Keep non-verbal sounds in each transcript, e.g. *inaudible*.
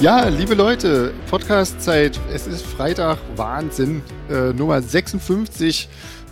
Ja, liebe Leute, Podcast-Zeit. Es ist Freitag, Wahnsinn. Äh, Nummer 56.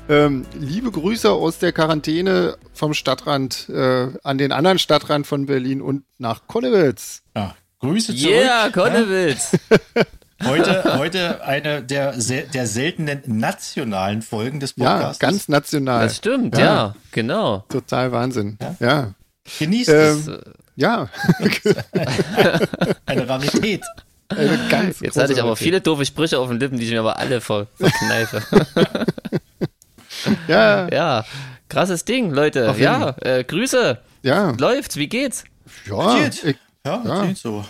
Ähm, liebe Grüße aus der Quarantäne vom Stadtrand äh, an den anderen Stadtrand von Berlin und nach Konnewitz. Ja, Grüße zurück. Yeah, Konnewitz. *laughs* Heute, heute eine der, der seltenen nationalen Folgen des Podcasts. Ja, ganz national. Das stimmt, ja, ja genau. Total Wahnsinn. Ja. ja. Genießt ähm, es. Ja. *laughs* Eine Rarität. Eine ganz Jetzt hatte ich aber viele doofe Sprüche auf den Lippen, die ich mir aber alle ver verkneife. ja. Ja. Krasses Ding, Leute. Ja, äh, Grüße. Ja. Läuft's, wie geht's? Ja, geht. Ich, ja, ja. geht so.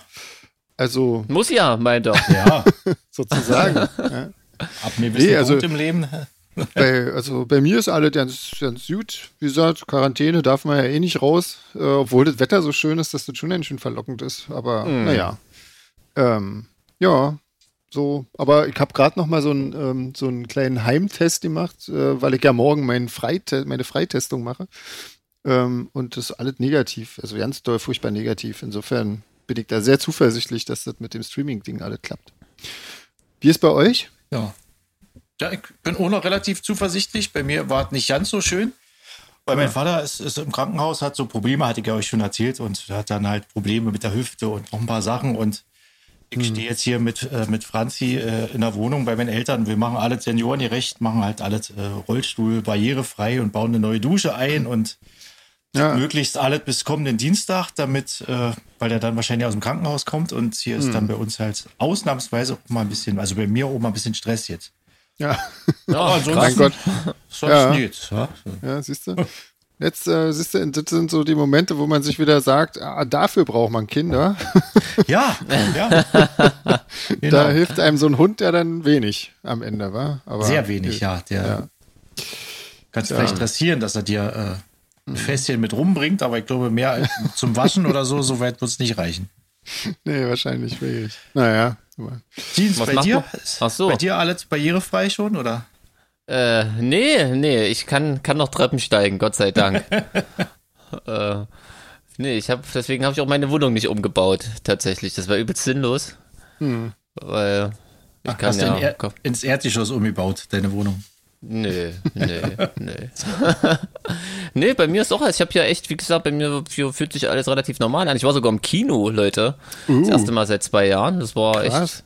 Also. Muss ja, meint er. Ja. *laughs* Sozusagen. ja. Ab mir bist nee, also, Punkt im Leben. *laughs* bei, also bei mir ist alles ganz, ganz gut. Wie gesagt, Quarantäne darf man ja eh nicht raus, äh, obwohl das Wetter so schön ist, dass das schon ganz schön verlockend ist. Aber mm. naja. Ähm, ja, so. Aber ich habe gerade noch mal so, ein, ähm, so einen kleinen Heimtest gemacht, äh, weil ich ja morgen mein Freite meine Freitestung mache. Ähm, und das ist alles negativ. Also ganz doll furchtbar negativ. Insofern bin ich da sehr zuversichtlich, dass das mit dem Streaming-Ding alles klappt. Wie ist bei euch? Ja, ja, ich bin auch noch relativ zuversichtlich. Bei mir war es nicht ganz so schön. Weil mein Vater ist, ist, im Krankenhaus, hat so Probleme, hatte ich ja euch schon erzählt, und hat dann halt Probleme mit der Hüfte und noch ein paar Sachen. Und ich hm. stehe jetzt hier mit, äh, mit Franzi äh, in der Wohnung bei meinen Eltern. Wir machen alles seniorengerecht, machen halt alles äh, Rollstuhl barrierefrei und bauen eine neue Dusche ein und ja. möglichst alles bis kommenden Dienstag, damit, äh, weil er dann wahrscheinlich aus dem Krankenhaus kommt. Und hier hm. ist dann bei uns halt ausnahmsweise auch mal ein bisschen, also bei mir auch mal ein bisschen Stress jetzt. Ja. *laughs* Ja, sonst, mein Gott. *laughs* Sonst ja. nichts. Ja, ja siehst du. Jetzt äh, siehst du, das sind so die Momente, wo man sich wieder sagt, ah, dafür braucht man Kinder. *laughs* Ja, ja. genau. Da hilft einem so ein Hund ja dann wenig am Ende, wa? Aber Sehr wenig, ja. Der ja. kannst ja. vielleicht dressieren, dass er dir äh, ein Fässchen mit rumbringt, aber ich glaube, mehr zum Waschen oder so, so weit wird es nicht reichen. Nee, wahrscheinlich wirklich. Naja. Jeans, bei dir? Ach so. Bei dir alles barrierefrei schon, oder? Äh, nee, nee, ich kann, kann noch Treppen steigen, Gott sei Dank. *laughs* äh, nee, ich habe, deswegen habe ich auch meine Wohnung nicht umgebaut, tatsächlich. Das war übelst sinnlos. Hm. Weil ich Ach, kann hast ja. In er ins Erdgeschoss umgebaut, deine Wohnung. Nee, nee, nee. nee, bei mir ist auch, ich habe ja echt, wie gesagt, bei mir fühlt sich alles relativ normal an. Ich war sogar im Kino, Leute. Uh. Das erste Mal seit zwei Jahren. Das war krass. echt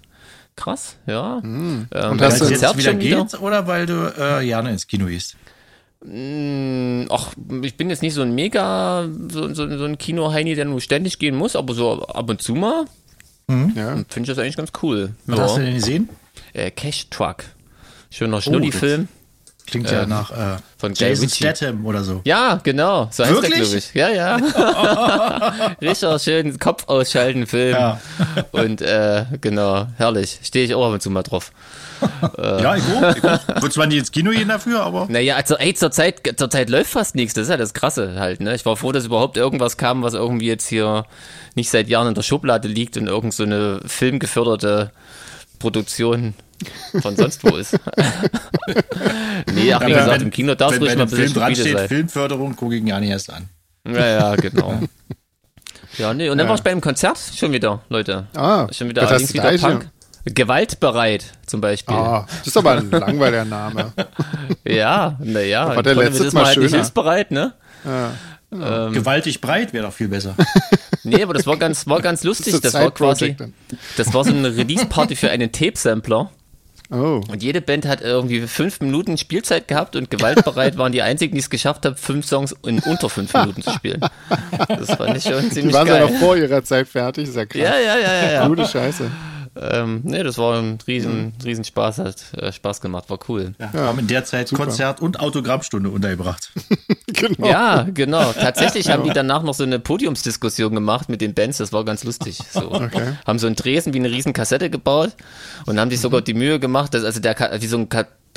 krass, ja. Mhm. Ähm, Und hast du jetzt wieder geht oder weil du äh, gerne ins Kino gehst? Mm, ach, ich bin jetzt nicht so ein mega, so, so, so ein Kino-Heini, der nur ständig gehen muss, aber so ab und zu mal mhm. ja. finde ich das eigentlich ganz cool. Was ja. hast du denn gesehen? Äh, Cash Truck. Schöner Schnulli-Film. Oh, Klingt ja ähm, nach äh, von Jason Statham oder so. Ja, genau. So heißt Wirklich? der, glaube ich. Ja, ja. *laughs* Richtig schön Kopf ausschalten Film. Ja. Und äh, genau, herrlich. Stehe ich auch ab und zu mal drauf. äh, *laughs* ja, ich auch. Ich auch. Zwar nicht ins Kino gehen dafür, aber. Naja, also, ey, zur Zeit, zur Zeit läuft fast nichts. Das ist ja das Krasse halt, ne? Ich war froh, dass überhaupt irgendwas kam, was irgendwie jetzt hier nicht seit Jahren in der Schublade liegt und irgend so eine filmgeförderte Produktion von sonst wo ist. *laughs* nee, ach, wie ja, gesagt, wenn, im Kino darf es ruhig mal ein bisschen Film steht, sein. Filmförderung gucke ich ihn gar nicht erst an. Ja, ja, genau. ja, nee, und dann ja. war ich beim Konzert schon wieder, Leute. Ah, schon wieder allerdings wieder Punk. Gewaltbereit zum Beispiel. Ah, das ist aber ein langweiliger Name. *laughs* ja, naja. War der letzte Mal halt nicht hilfsbereit, ne? Ja. Ähm, Gewaltig breit wäre doch viel besser. *laughs* Nee, aber das war ganz, war ganz lustig. Das, das war quasi, das war so eine Release-Party für einen Tape-Sampler. Oh. Und jede Band hat irgendwie fünf Minuten Spielzeit gehabt und gewaltbereit waren die einzigen, die es geschafft haben, fünf Songs in unter fünf Minuten zu spielen. Das fand ich schon ziemlich Die waren geil. ja noch vor ihrer Zeit fertig, ist ja krass. Ja, ja, ja, ja. ja. Gute Scheiße. Ähm, nee, das war ein riesen, riesen Spaß, hat äh, Spaß gemacht, war cool. Ja, wir haben in der Zeit Super. Konzert und Autogrammstunde untergebracht. *laughs* genau. Ja, genau. Tatsächlich *laughs* haben die danach noch so eine Podiumsdiskussion gemacht mit den Bands, das war ganz lustig. So. Okay. Haben so ein Dresen wie eine riesen Kassette gebaut und haben sich sogar die Mühe gemacht, dass also der wie so ein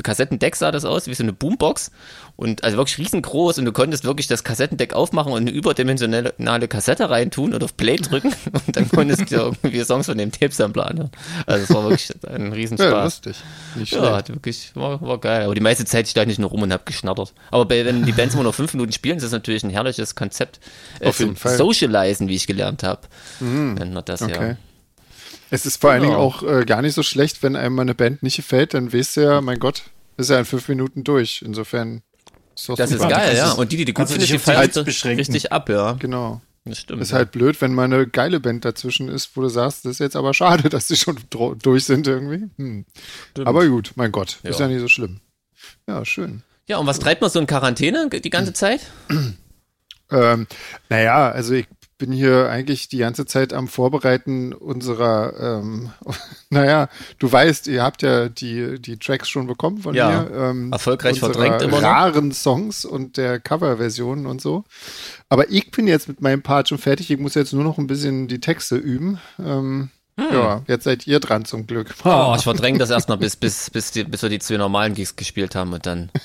Kassettendeck sah das aus, wie so eine Boombox. Und also wirklich riesengroß und du konntest wirklich das Kassettendeck aufmachen und eine überdimensionale Kassette reintun und auf Play drücken *laughs* und dann konntest du irgendwie Songs von dem Tape-Sampler anhören. Also es war wirklich ein Riesenspaß. Ja, lustig. Nicht ja, hat wirklich, war, war geil. Aber die meiste Zeit stand ich nur rum und hab geschnattert. Aber bei, wenn die Bands immer nur fünf Minuten spielen, ist das natürlich ein herrliches Konzept. Äh, auf jeden Fall. Socializen, wie ich gelernt habe. Mhm. Nennt man das okay. ja. Es ist vor genau. allen Dingen genau. auch äh, gar nicht so schlecht, wenn einem eine Band nicht gefällt, dann weißt du ja, mein Gott, ist ja in fünf Minuten durch. Insofern ist das, das ist geil, ja. Und die, die die gut finden, die feiern richtig ab, ja. Genau. Das stimmt. Ist halt blöd, wenn mal eine geile Band dazwischen ist, wo du sagst, das ist jetzt aber schade, *laughs* dass die schon durch sind irgendwie. Hm. Aber gut, mein Gott, ja. ist ja nicht so schlimm. Ja, schön. Ja, und was treibt man so in Quarantäne die ganze Zeit? ähm, naja, also ich bin hier eigentlich die ganze Zeit am Vorbereiten unserer, ähm, *laughs* naja, du weißt, ihr habt ja die, die Tracks schon bekommen von ja, mir. Ähm, erfolgreich verdrängt immer noch. raren Songs und der Coverversionen und so. Aber ich bin jetzt mit meinem Part schon fertig. Ich muss jetzt nur noch ein bisschen die Texte üben. Ähm, hm. Ja, jetzt seid ihr dran zum Glück. Oh, ich verdränge das erst noch, bis, bis, bis, die, bis wir die zwei normalen Gigs gespielt haben und dann. *laughs*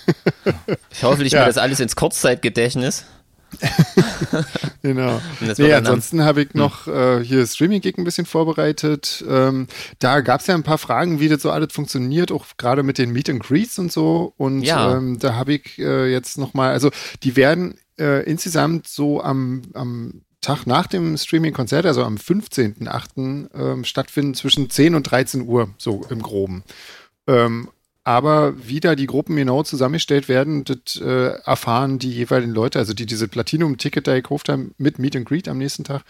Ich hoffe, ich ja. mir das alles ins Kurzzeitgedächtnis. *laughs* genau. Nee, ansonsten habe ich hm. noch äh, hier Streaming-Gig ein bisschen vorbereitet. Ähm, da gab es ja ein paar Fragen, wie das so alles funktioniert, auch gerade mit den Meet and Greets und so. Und ja. ähm, da habe ich äh, jetzt nochmal, also die werden äh, insgesamt so am, am Tag nach dem Streaming-Konzert, also am 15.8., ähm, stattfinden zwischen 10 und 13 Uhr, so im Groben. Ähm, aber wie da die Gruppen genau zusammengestellt werden, das äh, erfahren die jeweiligen Leute, also die diese Platinum-Ticket da gekauft haben mit Meet and Greet am nächsten Tag.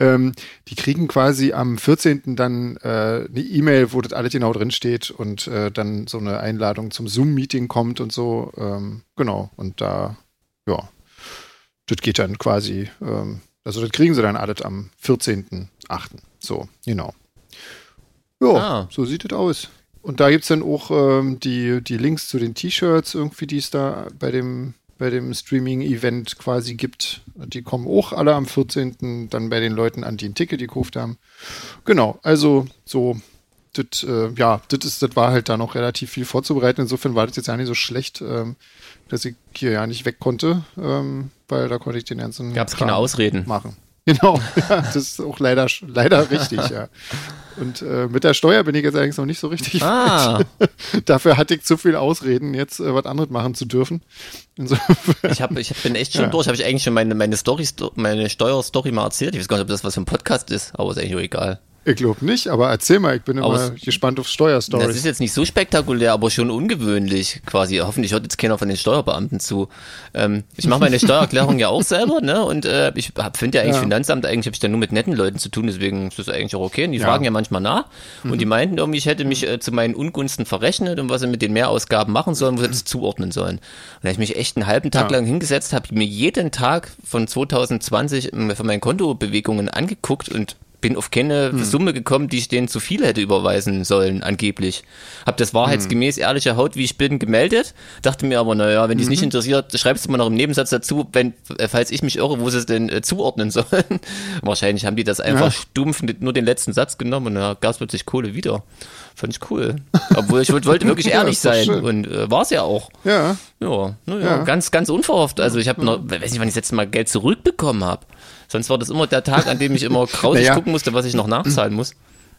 Ähm, die kriegen quasi am 14. dann äh, eine E-Mail, wo das alles genau drin steht und äh, dann so eine Einladung zum Zoom-Meeting kommt und so. Ähm, genau. Und da, ja, das geht dann quasi, ähm, also das kriegen sie dann alles am 14.8. So, genau. Ja, ah. so sieht es aus. Und da gibt es dann auch ähm, die, die Links zu den T-Shirts irgendwie, die es da bei dem, bei dem Streaming-Event quasi gibt. Die kommen auch alle am 14. dann bei den Leuten an, die ein Ticket gekauft haben. Genau, also so, das, äh, ja, das das war halt da noch relativ viel vorzubereiten. Insofern war das jetzt ja nicht so schlecht, ähm, dass ich hier ja nicht weg konnte, ähm, weil da konnte ich den ganzen. Gab es keine Ausreden machen. *laughs* Genau, ja, das ist auch leider, leider richtig, ja. Und äh, mit der Steuer bin ich jetzt eigentlich noch nicht so richtig ah. *laughs* Dafür hatte ich zu viel Ausreden, jetzt äh, was anderes machen zu dürfen. ich, hab, ich bin echt schon ja. durch. Habe ich eigentlich schon meine, meine Story, meine Steuerstory mal erzählt? Ich weiß gar nicht, ob das was für ein Podcast ist, aber ist eigentlich auch egal. Ich glaube nicht, aber erzähl mal, ich bin immer aber gespannt auf Steuerstories. Das ist jetzt nicht so spektakulär, aber schon ungewöhnlich quasi. Hoffentlich hört jetzt keiner von den Steuerbeamten zu. Ähm, ich mache meine *laughs* Steuererklärung ja auch selber, ne? Und äh, ich finde ja eigentlich ja. Finanzamt, eigentlich habe ich da nur mit netten Leuten zu tun, deswegen ist das eigentlich auch okay. Und die ja. fragen ja manchmal nach. Mhm. Und die meinten irgendwie, ich hätte mich äh, zu meinen Ungunsten verrechnet und was sie mit den Mehrausgaben machen sollen, wo sie das zuordnen sollen. Und da habe ich mich echt einen halben Tag ja. lang hingesetzt, habe mir jeden Tag von 2020 äh, von meinen Kontobewegungen angeguckt und bin auf keine hm. Summe gekommen, die ich denen zu viel hätte überweisen sollen, angeblich. Hab das wahrheitsgemäß hm. ehrliche Haut, wie ich bin, gemeldet, dachte mir aber, naja, wenn die es mhm. nicht interessiert, schreibst du mal noch im Nebensatz dazu, wenn, äh, falls ich mich irre, wo sie es denn äh, zuordnen *laughs* sollen. Wahrscheinlich haben die das einfach ja. stumpf nur den letzten Satz genommen und da gab es plötzlich Kohle wieder. Fand ich cool. Obwohl ich wollte wirklich *laughs* ehrlich sein schön. und äh, war es ja auch. Ja. Ja, ja, ja. ganz, ganz unverhofft. Also ich habe noch, weiß nicht, wann ich das letzte Mal Geld zurückbekommen habe. Sonst war das immer der Tag, an dem ich immer *laughs* grausig naja. gucken musste, was ich noch nachzahlen muss.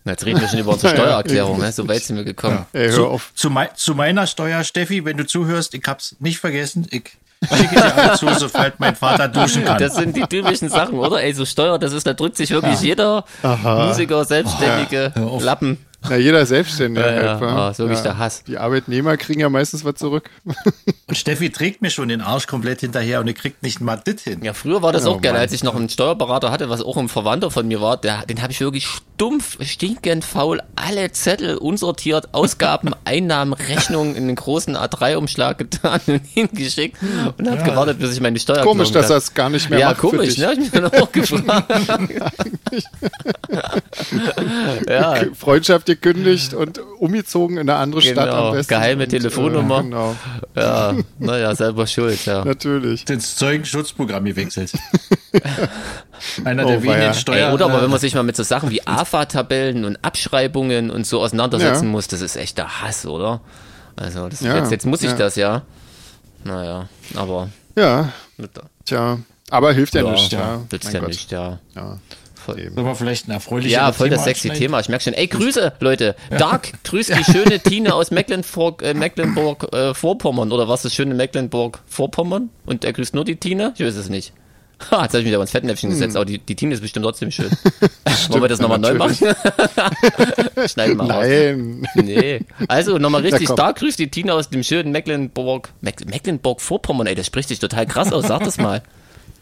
Na, jetzt reden wir schon über unsere *laughs* Steuererklärung, ne? so weit sind wir gekommen. Ja. Ey, zu, zu, mei zu, meiner Steuer, Steffi, wenn du zuhörst, ich hab's nicht vergessen, ich schicke dir alle zu, sobald mein Vater duschen kann. Das sind die typischen Sachen, oder? Ey, so Steuer, das ist, da drückt sich wirklich ja. jeder Aha. Musiker, Selbstständige, oh, Lappen. Na, jeder Selbstständige. Ja, ja. Einfach. Oh, so wie ja. der Hass. Die Arbeitnehmer kriegen ja meistens was zurück. *laughs* Und Steffi trägt mir schon den Arsch komplett hinterher und er kriegt nicht mal dit hin. Ja, früher war das oh, auch geil, als ich noch einen Steuerberater hatte, was auch ein Verwandter von mir war, der, den habe ich wirklich stumpf, stinkend faul alle Zettel unsortiert, Ausgaben, *laughs* Einnahmen, Rechnungen in einen großen A3-Umschlag getan und *laughs* hingeschickt und habe ja. gewartet, bis ich meine Steuer Komisch, dass das gar nicht mehr ja, macht. Ja, komisch, ne? Ich mich dann auch gefragt. ja. Freundschaft gekündigt und umgezogen in eine andere genau, Stadt am besten. Geheime Telefonnummer. Und, äh, genau. Ja, naja, selber schuld, ja. Natürlich. Ins Zeugenschutzprogramm gewechselt. *laughs* Einer der oh, wenigen ja. Steuern. Ey, oder aber wenn man sich mal mit so Sachen wie AFA-Tabellen und Abschreibungen und so auseinandersetzen ja. muss, das ist echt der Hass, oder? Also das, ja. jetzt, jetzt muss ich das ja. Naja, aber. Ja. Tja, aber hilft ja, nicht. Ja, nützt ja nicht, ja. ja voll. Aber vielleicht ein erfreuliches Ja, voll Thema das sexy Thema. Ich merke schon. Ey, Grüße, Leute. Dark, grüß die schöne Tine aus Mecklenburg, äh, Mecklenburg äh, Vorpommern. Oder was ist schöne Mecklenburg Vorpommern? Und er grüßt nur die Tine? Ich weiß es nicht. Ha, jetzt habe ich mich aber ins Fettnäpfchen hm. gesetzt, aber die, die Tine ist bestimmt trotzdem schön. *laughs* Wollen wir das nochmal neu machen? *laughs* Schneiden wir Nein. Raus. Nee. Also nochmal richtig stark grüßt die Tine aus dem schönen Mecklenburg, Mecklenburg-Vorpommern, ey, das spricht sich total krass aus, sag das mal.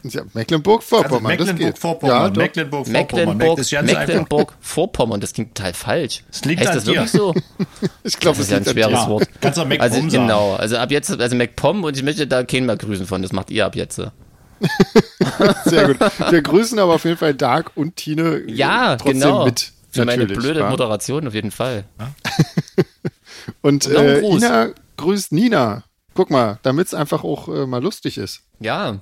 Ja, Mecklenburg-Vorpommern, also Mecklenburg-Vorpommern, ja, Mecklenburg-Vorpommern. Mecklenburg-Vorpommern, Mecklenburg das klingt total falsch. Das liegt heißt das dir. wirklich so? *laughs* ich glaube, das ist ja ein schweres ja. Wort. Kannst du also, Genau, also ab jetzt, also MacPom und ich möchte da keinen mehr grüßen von, das macht ihr ab jetzt. *laughs* Sehr gut. Wir grüßen aber auf jeden Fall Dark und Tine ja, trotzdem genau. mit. Für meine blöde ja. Moderation auf jeden Fall. *laughs* und äh, Ina grüßt Nina. Guck mal, damit es einfach auch äh, mal lustig ist. Ja,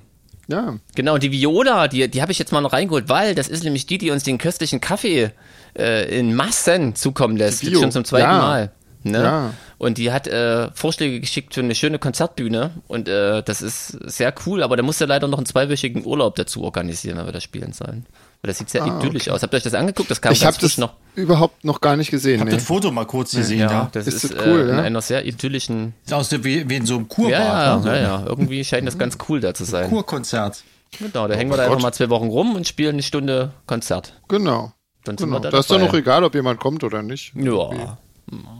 ja. Genau, die Viola, die, die habe ich jetzt mal noch reingeholt, weil das ist nämlich die, die uns den köstlichen Kaffee äh, in Massen zukommen lässt. Jetzt schon zum zweiten ja. Mal. Ne? Ja. Und die hat äh, Vorschläge geschickt für eine schöne Konzertbühne und äh, das ist sehr cool, aber da musste leider noch einen zweiwöchigen Urlaub dazu organisieren, wenn wir das spielen sollen. Weil das sieht sehr ah, idyllisch okay. aus. Habt ihr euch das angeguckt? Das kam ich habe das noch überhaupt noch gar nicht gesehen. Ich habe nee. das Foto mal kurz gesehen. Ja, ja. das ist, ist das cool, äh, in einer sehr idyllischen. Sieht aus wie, wie in so einem Kurbad. Ja, ja, ne? ja, ja, irgendwie scheint das ganz cool da zu sein. Kurkonzert. Genau, da oh hängen wir da einfach mal zwei Wochen rum und spielen eine Stunde Konzert. Genau. Dann genau. Da das ist doch noch egal, ob jemand kommt oder nicht. Ja.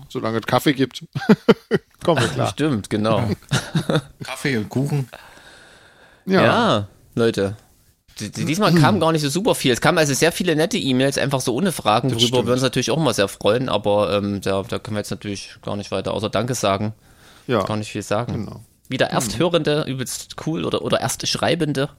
Solange es Kaffee gibt. *laughs* Kommen wir klar. Stimmt, genau. *laughs* Kaffee und Kuchen. Ja, ja Leute. Diesmal kam gar nicht so super viel. Es kamen also sehr viele nette E-Mails, einfach so ohne Fragen, das worüber stimmt. wir uns natürlich auch mal sehr freuen, aber ähm, da, da können wir jetzt natürlich gar nicht weiter außer Danke sagen. Ja. Gar nicht viel sagen. Genau. Wieder Ersthörende, übelst cool, oder, oder Erstschreibende.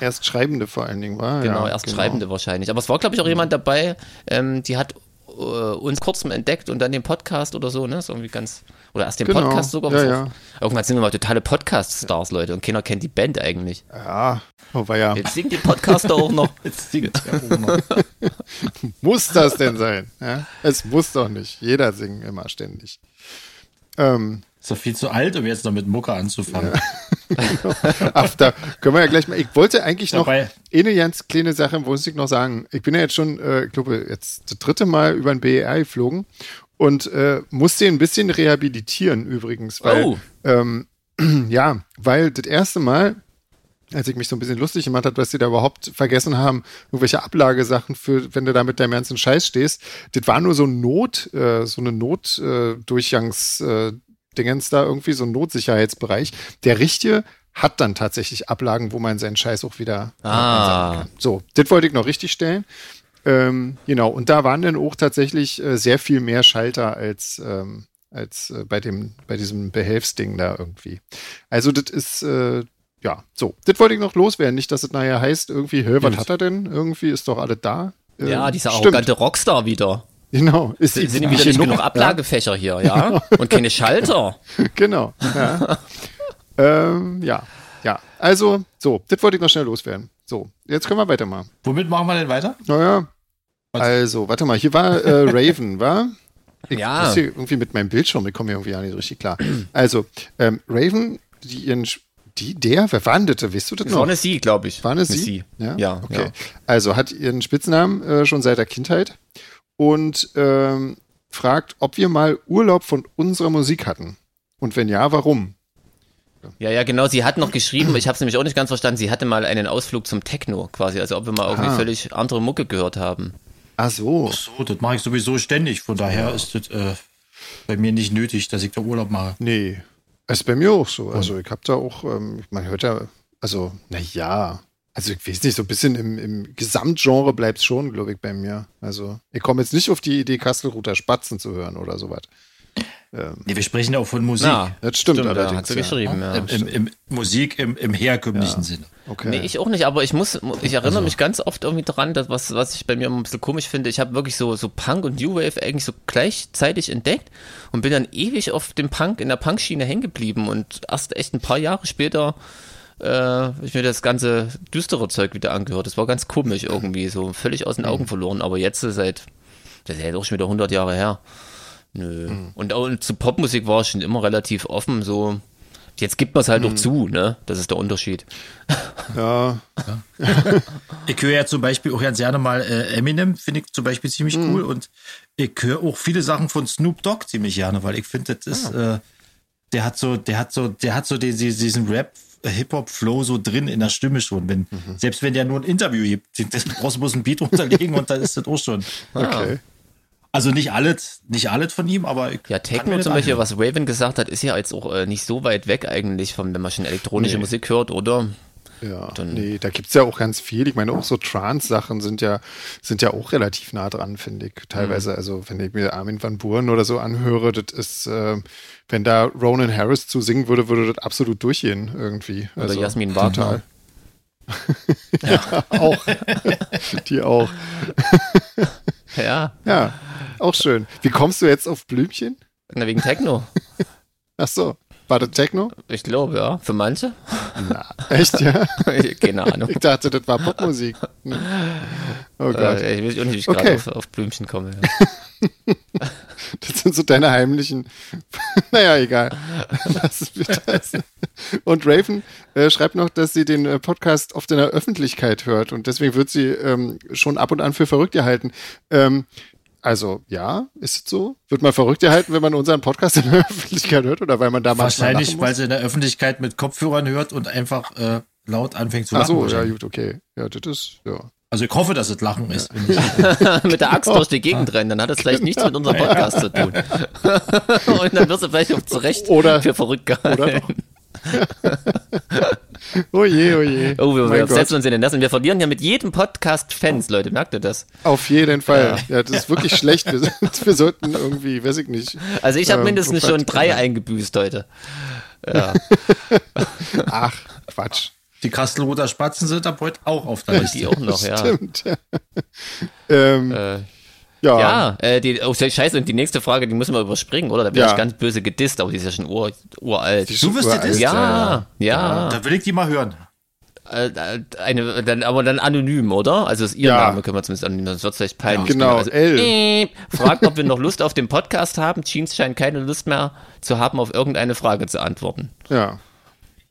Erstschreibende vor allen Dingen, war Genau, ja, Erstschreibende genau. wahrscheinlich. Aber es war, glaube ich, auch jemand dabei, ähm, die hat äh, uns kurz entdeckt und dann den Podcast oder so, ne? Ist irgendwie ganz. Oder erst den genau. Podcast sogar. Ja, ja. Irgendwann sind wir mal totale Podcast-Stars, Leute, und keiner kennt die Band eigentlich. Ja, aber ja. Jetzt singt die Podcaster auch noch. *laughs* Jetzt singt er auch noch. *laughs* muss das denn sein? Ja? Es muss doch nicht. Jeder singt immer ständig. Ähm, ist doch viel zu alt, um jetzt noch mit Mucke anzufangen. Ja. *laughs* Ach, da können wir ja gleich mal. Ich wollte eigentlich noch Dabei. eine ganz kleine Sache, muss ich noch sagen. Ich bin ja jetzt schon, äh, ich glaube, jetzt das dritte Mal über ein BER geflogen und äh, musste ein bisschen rehabilitieren übrigens, weil oh. ähm, *clears throat* ja, weil das erste Mal als ich mich so ein bisschen lustig gemacht habe, dass sie da überhaupt vergessen haben, irgendwelche Ablagesachen für, wenn du da mit deinem ganzen Scheiß stehst. Das war nur so ein Not, äh, so eine Notdurchgangs, äh, Dingens da irgendwie, so ein Notsicherheitsbereich. Der richtige hat dann tatsächlich Ablagen, wo man seinen Scheiß auch wieder ah. kann. So, das wollte ich noch richtig stellen. Ähm, genau, und da waren dann auch tatsächlich äh, sehr viel mehr Schalter als, ähm, als äh, bei dem, bei diesem Behelfsding da irgendwie. Also, das ist, äh, ja, so. Das wollte ich noch loswerden. Nicht, dass es nachher heißt, irgendwie, hä, was hat er denn? Irgendwie ist doch alles da. Ähm, ja, dieser arrogante Rockstar wieder. Genau. Ist sind sind wieder nicht genug Ablagefächer ja? hier, ja? Genau. Und keine Schalter. *laughs* genau. Ja. *laughs* ähm, ja. Ja. Also, so, das wollte ich noch schnell loswerden. So, jetzt können wir weitermachen. Womit machen wir denn weiter? Naja. Also, warte mal, hier war äh, *laughs* Raven, war? Ich ja. muss hier irgendwie mit meinem Bildschirm, ich komme hier irgendwie auch nicht richtig klar. Also, ähm, Raven, die ihren die, der, wer war denn das? Weißt du das, das noch? War eine sie, glaube ich. War eine sie? sie? Ja, ja okay. Ja. Also hat ihren Spitznamen äh, schon seit der Kindheit und ähm, fragt, ob wir mal Urlaub von unserer Musik hatten. Und wenn ja, warum? Ja, ja, genau. Sie hat noch geschrieben, ich habe es nämlich auch nicht ganz verstanden, sie hatte mal einen Ausflug zum Techno quasi, also ob wir mal irgendwie ah. völlig andere Mucke gehört haben. Ach so. Ach so, das mache ich sowieso ständig. Von daher ja. ist das äh, bei mir nicht nötig, dass ich da Urlaub mache. Nee, ist bei mir auch so. Also ich habe da auch, ähm, man hört ja, also, naja, also ich weiß nicht, so ein bisschen im, im Gesamtgenre bleibt es schon, glaube ich, bei mir. Also ich komme jetzt nicht auf die Idee, Kastelruther Spatzen zu hören oder sowas. Ähm, nee, wir sprechen auch von Musik. Ja, das stimmt, stimmt allerdings. Hat sie geschrieben, ja. Im, im, im Musik im, im herkömmlichen ja. Sinne. Okay. Nee, ich auch nicht, aber ich muss, ich erinnere also. mich ganz oft irgendwie dran, dass was, was ich bei mir immer ein bisschen komisch finde, ich habe wirklich so, so Punk und New Wave eigentlich so gleichzeitig entdeckt und bin dann ewig auf dem Punk, in der Punkschiene hängen geblieben und erst echt ein paar Jahre später äh, ich mir das ganze düstere Zeug wieder angehört. Das war ganz komisch irgendwie, so völlig aus den Augen mhm. verloren. Aber jetzt seit, das ist ja doch schon wieder 100 Jahre her. Nö. Mhm. Und, und zu Popmusik war ich schon immer relativ offen, so. Jetzt gibt man es halt mhm. noch zu, ne? Das ist der Unterschied. Ja. *laughs* ja. ich höre ja zum Beispiel auch ganz gerne mal äh, Eminem, finde ich zum Beispiel ziemlich mhm. cool. Und ich höre auch viele Sachen von Snoop Dogg ziemlich gerne, weil ich finde, das ist, ah. äh, der hat so, der hat so, der hat so diesen, diesen Rap Hip-Hop-Flow so drin in der Stimme schon. Wenn, mhm. Selbst wenn der nur ein Interview gibt, das brauchst du ein Beat runterlegen und dann ist das auch schon. Okay. Also nicht alles, nicht alles von ihm, aber ja Techno zum Beispiel, was Raven gesagt hat, ist ja jetzt auch äh, nicht so weit weg eigentlich von, wenn man schon elektronische nee. Musik hört, oder? Ja, Dann, nee, da gibt es ja auch ganz viel. Ich meine, auch so Trance-Sachen sind ja, sind ja auch relativ nah dran, finde ich. Teilweise, mhm. also wenn ich mir Armin van Buren oder so anhöre, das ist, äh, wenn da Ronan Harris zu singen würde, würde das absolut durchgehen irgendwie. Also, oder Jasmin Wagner. *laughs* ja, *laughs* auch. Die auch. *laughs* ja. Ja, auch schön. Wie kommst du jetzt auf Blümchen? Na, wegen Techno. Ach so. War das Techno? Ich glaube, ja. Für manche. Na, echt, ja? *laughs* Keine Ahnung. Ich dachte, das war Popmusik. Hm. Oh Gott. Äh, ich weiß auch nicht, wie ich okay. gerade auf, auf, Blümchen komme. Ja. *laughs* das sind so deine heimlichen. *laughs* naja, egal. Und Raven äh, schreibt noch, dass sie den äh, Podcast oft in der Öffentlichkeit hört und deswegen wird sie ähm, schon ab und an für verrückt gehalten. Ähm, also ja, ist es so? Wird man verrückt gehalten, wenn man unseren Podcast in der Öffentlichkeit hört oder weil man da Wahrscheinlich, weil sie in der Öffentlichkeit mit Kopfhörern hört und einfach äh, laut anfängt zu lachen. Ach so, ja gut, okay. Ja, das ist, ja. Also ich hoffe, dass es Lachen ist. Ja. *laughs* mit der Axt durch die Gegend rennen, dann hat es vielleicht nichts mit unserem Podcast zu tun. *laughs* und dann wirst du vielleicht auch zurecht oder, für verrückt gehalten. Oder doch. *laughs* oh je, oh je. Oh, wir, wir setzen uns in den Nassen. Wir verlieren ja mit jedem Podcast Fans, Leute. Merkt ihr das? Auf jeden Fall. Ja, ja das ist wirklich schlecht. Wir, *laughs* wir, sollten irgendwie, weiß ich nicht. Also ich habe ähm, mindestens schon drei eingebüßt heute. *laughs* Ja. Ach, Quatsch. Die Kastelroter Spatzen sind ab heute auch auf der Liste. Die auch noch, ja. Stimmt. *laughs* ähm, äh, ja. Ja, äh, die, oh, scheiße, und die nächste Frage, die müssen wir überspringen, oder? Da wäre ja. ich ganz böse gedisst, aber die ist ja schon ur, uralt. Du wirst gedisst? Ja, ja, ja. Da will ich die mal hören. Äh, eine, dann, aber dann anonym, oder? Also ist ihr ja. Name, können wir zumindest anonym, das wird vielleicht peinlich. Genau, also, L. Äh, fragt, ob wir noch *laughs* Lust auf den Podcast haben. Jeans scheint keine Lust mehr zu haben, auf irgendeine Frage zu antworten. Ja.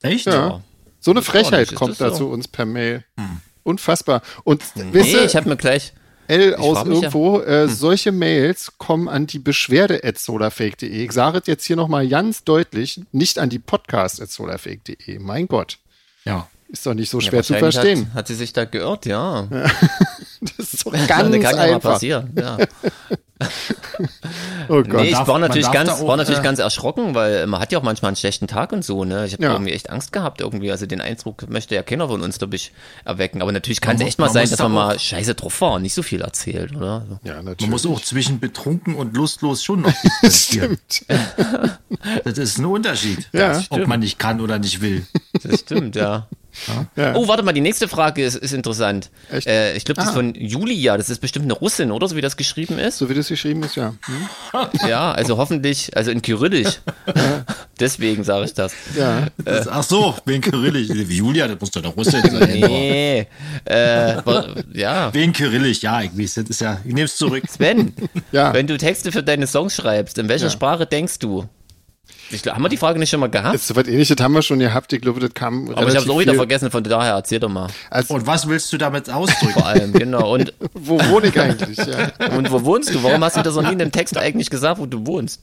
Echt? Ja. So eine Frechheit kommt da so? zu uns per Mail. Hm. Unfassbar. Und nee, wisse, ich habe mir gleich L aus irgendwo, ja. äh, hm. solche Mails kommen an die beschwerde at solarfake.de. Ich sage es jetzt hier nochmal ganz deutlich, nicht an die podcast at solarfake.de. Mein Gott. Ja. Ist doch nicht so schwer ja, zu verstehen. Hat, hat, sie sich da geirrt, ja. *laughs* das ist doch *laughs* ganz das kann einfach. ja mal passieren, ja. *laughs* *laughs* oh Gott. Nee, ich war natürlich, ganz, auch, war natürlich äh, ganz erschrocken, weil man hat ja auch manchmal einen schlechten Tag und so, ne? Ich habe ja. irgendwie echt Angst gehabt irgendwie. Also den Eindruck möchte ja keiner von uns, glaube ich, erwecken. Aber natürlich kann es echt mal sein, dass man mal scheiße drauf war und nicht so viel erzählt, oder? Ja, natürlich. Man muss auch zwischen betrunken und lustlos schon noch *laughs* Stimmt. das ist ein Unterschied. Ja, ob man nicht kann oder nicht will. Das stimmt, ja. Ja. Oh, warte mal, die nächste Frage ist, ist interessant. Äh, ich glaube, das ah. ist von Julia. Das ist bestimmt eine Russin, oder? So wie das geschrieben ist. So wie das geschrieben ist, ja. Hm? *laughs* Ja, also hoffentlich, also in Kyrillisch. *laughs* Deswegen sage ich das. Ja. Äh, ach so, wegen Kyrillisch. Julia, das muss doch eine Russin sein. Nee. äh, ja. Wegen Kyrillisch, ja, ich weiß, das ist ja, ich nehme es zurück. Sven, ja. wenn du Texte für deine Songs schreibst, in welcher ja. Sprache denkst du? Ich glaub, haben wir die Frage nicht schon mal gehabt? Ist soweit ähnlich, das haben wir schon gehabt. Ich glaube, das kam. Aber ich habe es auch wieder vergessen, von daher erzähl doch mal. Also, und was willst du damit ausdrücken? Vor allem, genau. Und *laughs* wo wohne ich eigentlich? Ja. Und wo wohnst du? Warum hast du das noch nie in dem Text eigentlich gesagt, wo du wohnst?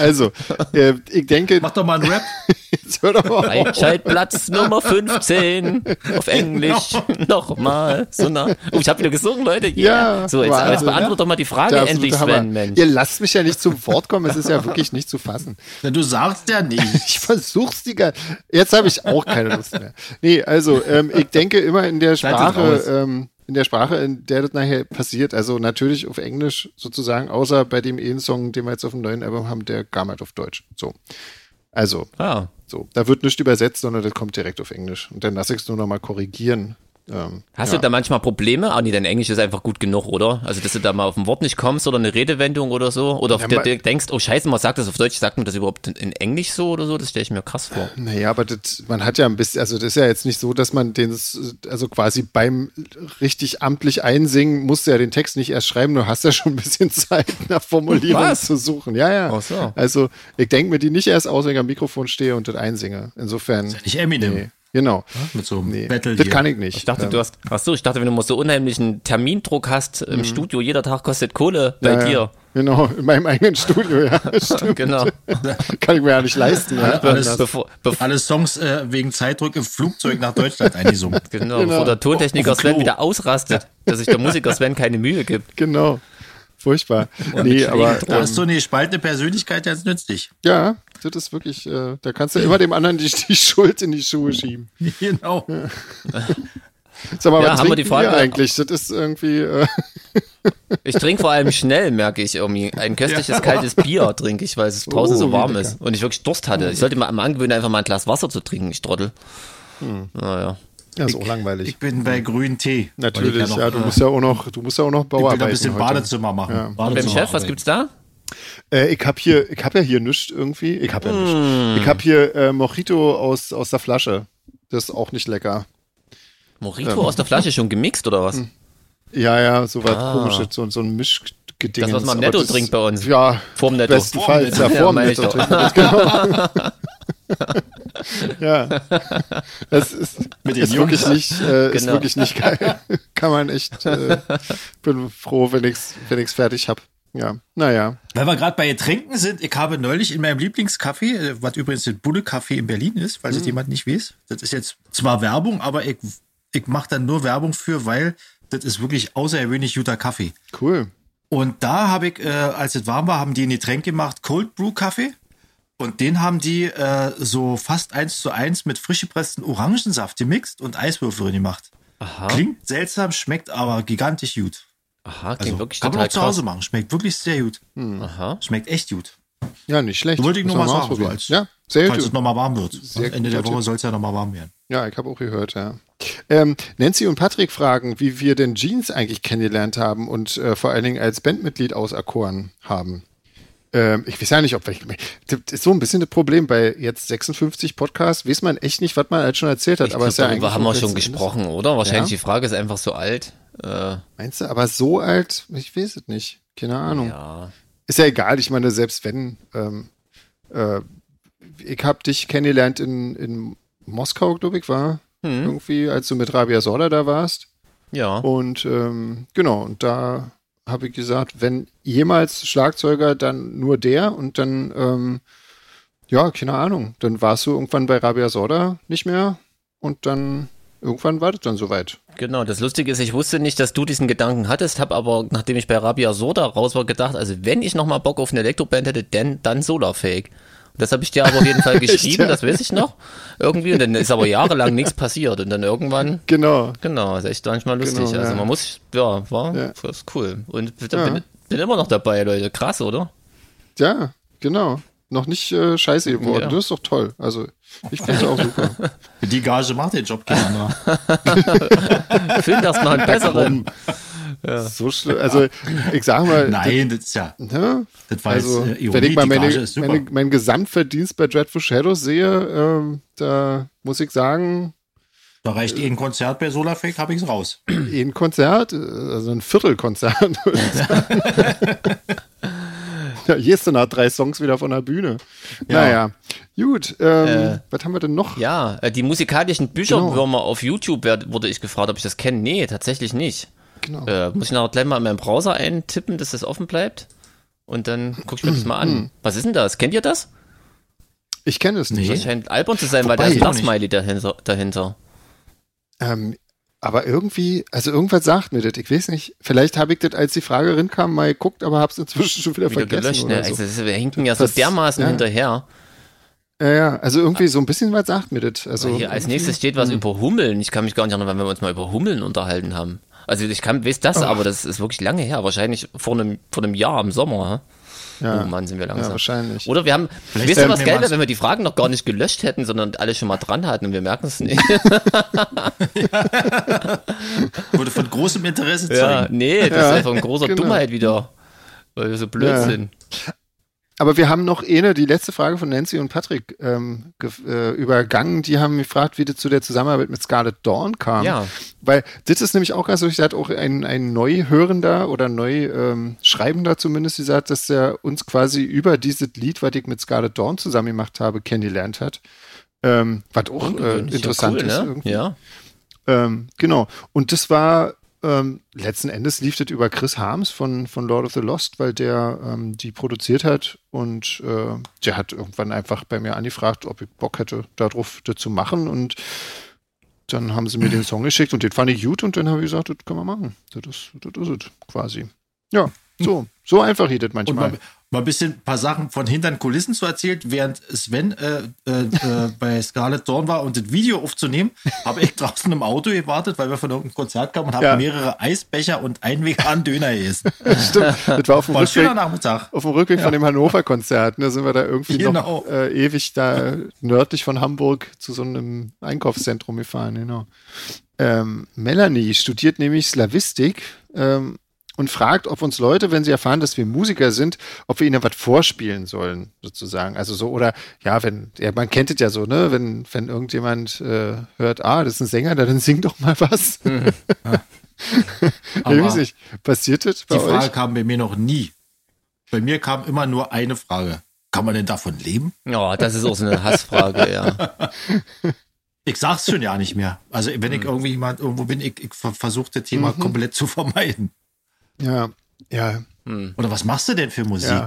Also, äh, ich denke. Mach doch mal einen Rap. *laughs* Jetzt hör doch mal Einschaltplatz Nummer 15 auf Englisch. *laughs* Nochmal. So nah. Oh, ich habe wieder gesungen, Leute. Yeah. Ja. So, jetzt, Wahnsinn, jetzt beantworte ja? doch mal die Frage endlich, Sven, Mensch. Ihr lasst mich ja nicht zum Wort kommen. Es ist ja wirklich nicht zu fassen. Du sagst ja nicht. *laughs* ich versuch's die ganze Jetzt habe ich auch keine Lust mehr. Nee, also, ähm, ich denke immer in der Sprache, ähm, in der Sprache, in der das nachher passiert. Also natürlich auf Englisch sozusagen, außer bei dem E-Song, den wir jetzt auf dem neuen Album haben, der gar nicht auf Deutsch. So. Also, ah. so. Da wird nicht übersetzt, sondern das kommt direkt auf Englisch. Und dann lasse ich es nur noch mal korrigieren. Ähm, Hast ja. du da manchmal Probleme? Ah, nee, dein Englisch ist einfach gut genug, oder? Also, dass du da mal auf ein Wort nicht kommst oder eine Redewendung oder so? Oder auf ja, der denkst, oh Scheiße, man sagt das auf Deutsch, sagt man das überhaupt in Englisch so oder so? Das stelle ich mir krass vor. Naja, aber das, man hat ja ein bisschen, also das ist ja jetzt nicht so, dass man den, also quasi beim richtig amtlich einsingen, musst du ja den Text nicht erst schreiben, du hast ja schon ein bisschen *laughs* Zeit nach Formulierungen zu suchen. Ja, ja. Ach so. Also, ich denke mir die nicht erst aus, wenn ich am Mikrofon stehe und das einsinge. Insofern. Das ist ja nicht Eminem. Nee. Genau. Ja, mit so einem nee, Battle Das hier. kann ich nicht. Ich dachte, ähm. du hast, ach so, ich dachte, wenn du mal so unheimlichen Termindruck hast im mhm. Studio, jeder Tag kostet Kohle bei ja, dir. Genau, in meinem eigenen Studio, ja. *laughs* genau. kann ich mir ja nicht leisten. Ja. Alles, bevor, bevor, alle Songs äh, wegen Zeitdruck im Flugzeug nach Deutschland eingesungen. *laughs* Genau, genau, bevor der Tontechniker Sven wieder ausrastet, dass sich der Musiker Sven keine Mühe gibt. Genau. Furchtbar. nee, aber. Du hast so eine gespaltene Persönlichkeit, das nützt dich. Ja, das ist wirklich, äh, da kannst du immer dem anderen die, die Schuld in die Schuhe schieben. *laughs* Genau. Ja. Sag mal, ja, was haben wir die Frage eigentlich? Das ist irgendwie. Äh ich trinke vor allem *laughs* schnell, merke ich irgendwie. Ein köstliches ja. kaltes Bier trinke ich, weil es draußen oh, so warm ist und ich wirklich Durst hatte. Ich sollte mal am angewöhnen, einfach mal ein Glas Wasser zu trinken, ich trottel. Hm. Naja. Ja, ist auch langweilig. Ich bin bei grünen Tee. Natürlich, ja, noch, ja, du musst ja auch noch, du musst ja auch noch Bauarbeiten. Ich will ein bisschen heute. Badezimmer machen. Ja. Badezimmer beim Chef, was gibt's da? Äh, ich habe hier, ich habe ja hier nichts irgendwie. Ich habe ja nichts. Mm. Ich habe hier äh, Mojito aus, aus der Flasche. Das ist auch nicht lecker. Mojito ähm. aus der Flasche schon gemixt oder was? *laughs* Ja, ja, so was ah. komisches, so, so ein Mischgeding. Das, was man im Netto das, trinkt bei uns. Ja, vorm Netto. Bestenfalls, ja, vorm ja, Netto. genau. *laughs* *laughs* *laughs* ja. Das ist, Mit ist wirklich nicht, äh, genau. ist wirklich nicht geil. *laughs* Kann man echt, äh, bin froh, wenn ich's, wenn ich's fertig hab. Ja, naja. Weil wir gerade bei Getränken sind, ich habe neulich in meinem Lieblingskaffee, äh, was übrigens der Bulle Kaffee in Berlin ist, falls mhm. es jemand nicht weiß. Das ist jetzt zwar Werbung, aber ich, ich mache dann nur Werbung für, weil das ist wirklich außergewöhnlich guter Kaffee. Cool. Und da habe ich, äh, als es warm war, haben die ein Getränk gemacht, Cold Brew Kaffee. Und den haben die äh, so fast eins zu eins mit frisch gepressten Orangensaft gemixt und Eiswürfel gemacht. Aha. Klingt seltsam, schmeckt aber gigantisch gut. Aha, klingt also, wirklich kann man auch zu Hause machen. Schmeckt wirklich sehr gut. Hm. Aha. Schmeckt echt gut. Ja, nicht schlecht. Wollte ich nur mal sagen, so als, ja, sehr falls gut. es nochmal warm wird. Sehr Ende der Woche soll es ja nochmal warm werden. Ja, ich habe auch gehört, ja. Ähm, Nancy und Patrick fragen, wie wir den Jeans eigentlich kennengelernt haben und äh, vor allen Dingen als Bandmitglied auserkoren haben. Ähm, ich weiß ja nicht, ob wir. Das ist so ein bisschen das Problem. Bei jetzt 56 Podcasts weiß man echt nicht, was man halt schon erzählt hat. Ich aber glaub, ja darüber haben wir schon gesprochen, oder? Wahrscheinlich ja? die Frage ist einfach so alt. Äh, Meinst du? Aber so alt? Ich weiß es nicht. Keine Ahnung. Ja. Ist ja egal. Ich meine, selbst wenn. Ähm, äh, ich habe dich kennengelernt in, in Moskau, glaube ich, war. Hm. Irgendwie, als du mit Rabia Sorda da warst. Ja. Und ähm, genau, und da habe ich gesagt, wenn jemals Schlagzeuger, dann nur der und dann, ähm, ja, keine Ahnung, dann warst du irgendwann bei Rabia Sorda nicht mehr und dann irgendwann war das dann soweit. Genau, das Lustige ist, ich wusste nicht, dass du diesen Gedanken hattest, habe aber, nachdem ich bei Rabia Sorda raus war, gedacht, also wenn ich nochmal Bock auf eine Elektroband hätte, denn dann Solarfake. Das habe ich dir aber auf jeden Fall *laughs* geschrieben, ja? das weiß ich noch. Irgendwie. Und dann ist aber jahrelang nichts passiert. Und dann irgendwann. *laughs* Genau. Genau, ist echt manchmal lustig. Genau, also man muss, ja, war, ja. das ist cool. Und bin, bin, immer noch dabei, Leute. Krass, oder? Ja, genau. Noch nicht äh, scheiße geworden. Ja. Das ist doch toll. Also, ich finde es auch super. *laughs* Die Gage macht den Job gerne. *laughs* Find das mal einen besseren. Ja. So schlimm. Also, ich sage mal. Nein, das, das ist ja. Ne? Das war also, jetzt, äh, wenn ich mal meine, meine, meinen Gesamtverdienst bei Dreadful Shadows sehe, ähm, da muss ich sagen. Da reicht eh ein Konzert bei Solarfake, habe ich es raus. *clears throat* Ein Konzert, also ein Viertelkonzert. *laughs* *laughs* ja, Jeston hat drei Songs wieder von der Bühne. Ja. Naja, gut. Ähm, äh, was haben wir denn noch? Ja, äh, die musikalischen Bücherwürmer genau. auf YouTube wurde ich gefragt, ob ich das kenne. Nee, tatsächlich nicht. Genau. Äh, muss ich noch gleich mal in meinem Browser eintippen, dass das offen bleibt? Und dann gucke ich mir das mal an. Mhm. Was ist denn das? Kennt ihr das? Ich kenne es nicht. Das scheint albern zu sein, Wobei, weil da ist ein Smiley dahinter. dahinter. Ähm, aber irgendwie, also irgendwas sagt mir das. Ich weiß nicht. Vielleicht habe ich das, als die Frage rinkam, mal geguckt, aber habe es inzwischen schon wieder, wieder vergessen. Gelöscht, ne? so. also, wir hinken ja so dermaßen ja. hinterher. Ja, ja, also irgendwie so ein bisschen was sagt mir das. Also hier als nächstes steht was hm. über Hummeln. Ich kann mich gar nicht erinnern, wenn wir uns mal über Hummeln unterhalten haben. Also ich kann, weiß das, oh. aber das ist wirklich lange her. Wahrscheinlich vor einem, vor einem Jahr im Sommer. Ja. Oh Mann, sind wir langsam. Ja, wahrscheinlich. Oder wir haben, Vielleicht wisst ihr, was geil wäre, wenn wir die Fragen noch gar nicht gelöscht hätten, sondern alle schon mal dran hatten und wir merken es nicht. *laughs* Wurde von großem Interesse zeigen. Ja, nee, das ja, ist einfach ein großer genau. Dummheit wieder. Weil wir so blöd ja. sind. Aber wir haben noch eine, die letzte Frage von Nancy und Patrick ähm, äh, übergangen. Die haben gefragt, wie das zu der Zusammenarbeit mit Scarlet Dawn kam. Ja. Weil das ist nämlich auch ganz so, ich sagte auch ein, ein Neuhörender oder Neuschreibender ähm, zumindest, die sagt, dass er uns quasi über dieses Lied, was ich mit Scarlet Dawn zusammen gemacht habe, kennengelernt hat. Ähm, was auch äh, interessant ja, cool, ist. Ne? Irgendwie. Ja. Ähm, genau. Und das war ähm, letzten Endes lief das über Chris Harms von, von Lord of the Lost, weil der ähm, die produziert hat und äh, der hat irgendwann einfach bei mir angefragt, ob ich Bock hätte, darauf das zu machen und dann haben sie mir den Song geschickt und den fand ich gut und dann habe ich gesagt, das können wir machen. Das ist, das ist es quasi. Ja, so, so einfach geht das manchmal. Und mal, mal ein bisschen ein paar Sachen von hinter den Kulissen zu erzählt, während Sven äh, äh, äh, bei Scarlett Dawn war und das Video aufzunehmen, habe ich draußen im Auto gewartet, weil wir von irgendeinem Konzert kamen und Ja. mehrere Eisbecher und einen veganen Döner gegessen. *laughs* Stimmt, das war auf dem War Rückweg, Nachmittag. auf dem Rückweg von dem Hannover-Konzert. Da sind wir da irgendwie Genau. noch äh, ewig da nördlich von Hamburg zu so einem Einkaufszentrum gefahren, genau. Ähm, Melanie studiert nämlich Slavistik ähm, und fragt, ob uns Leute, wenn sie erfahren, dass wir Musiker sind, ob wir ihnen was vorspielen sollen, sozusagen. Also so, oder ja, wenn, ja, man kennt es ja so, ne, wenn, wenn irgendjemand äh, hört, ah, das ist ein Sänger, dann sing doch mal was. ich *laughs* *laughs* Aber weiß nicht, passiert das bei Die Frage euch? kam bei mir noch nie. Bei mir kam immer nur eine Frage. Kann man denn davon leben? Ja, das ist auch so eine Hassfrage, ja. *laughs* Ich sag's schon ja nicht mehr. Also wenn ich irgendwie jemand irgendwo bin, ich, ich ver- versuche das Thema komplett zu vermeiden. Ja, ja, Oder was machst du denn für Musik? Ja.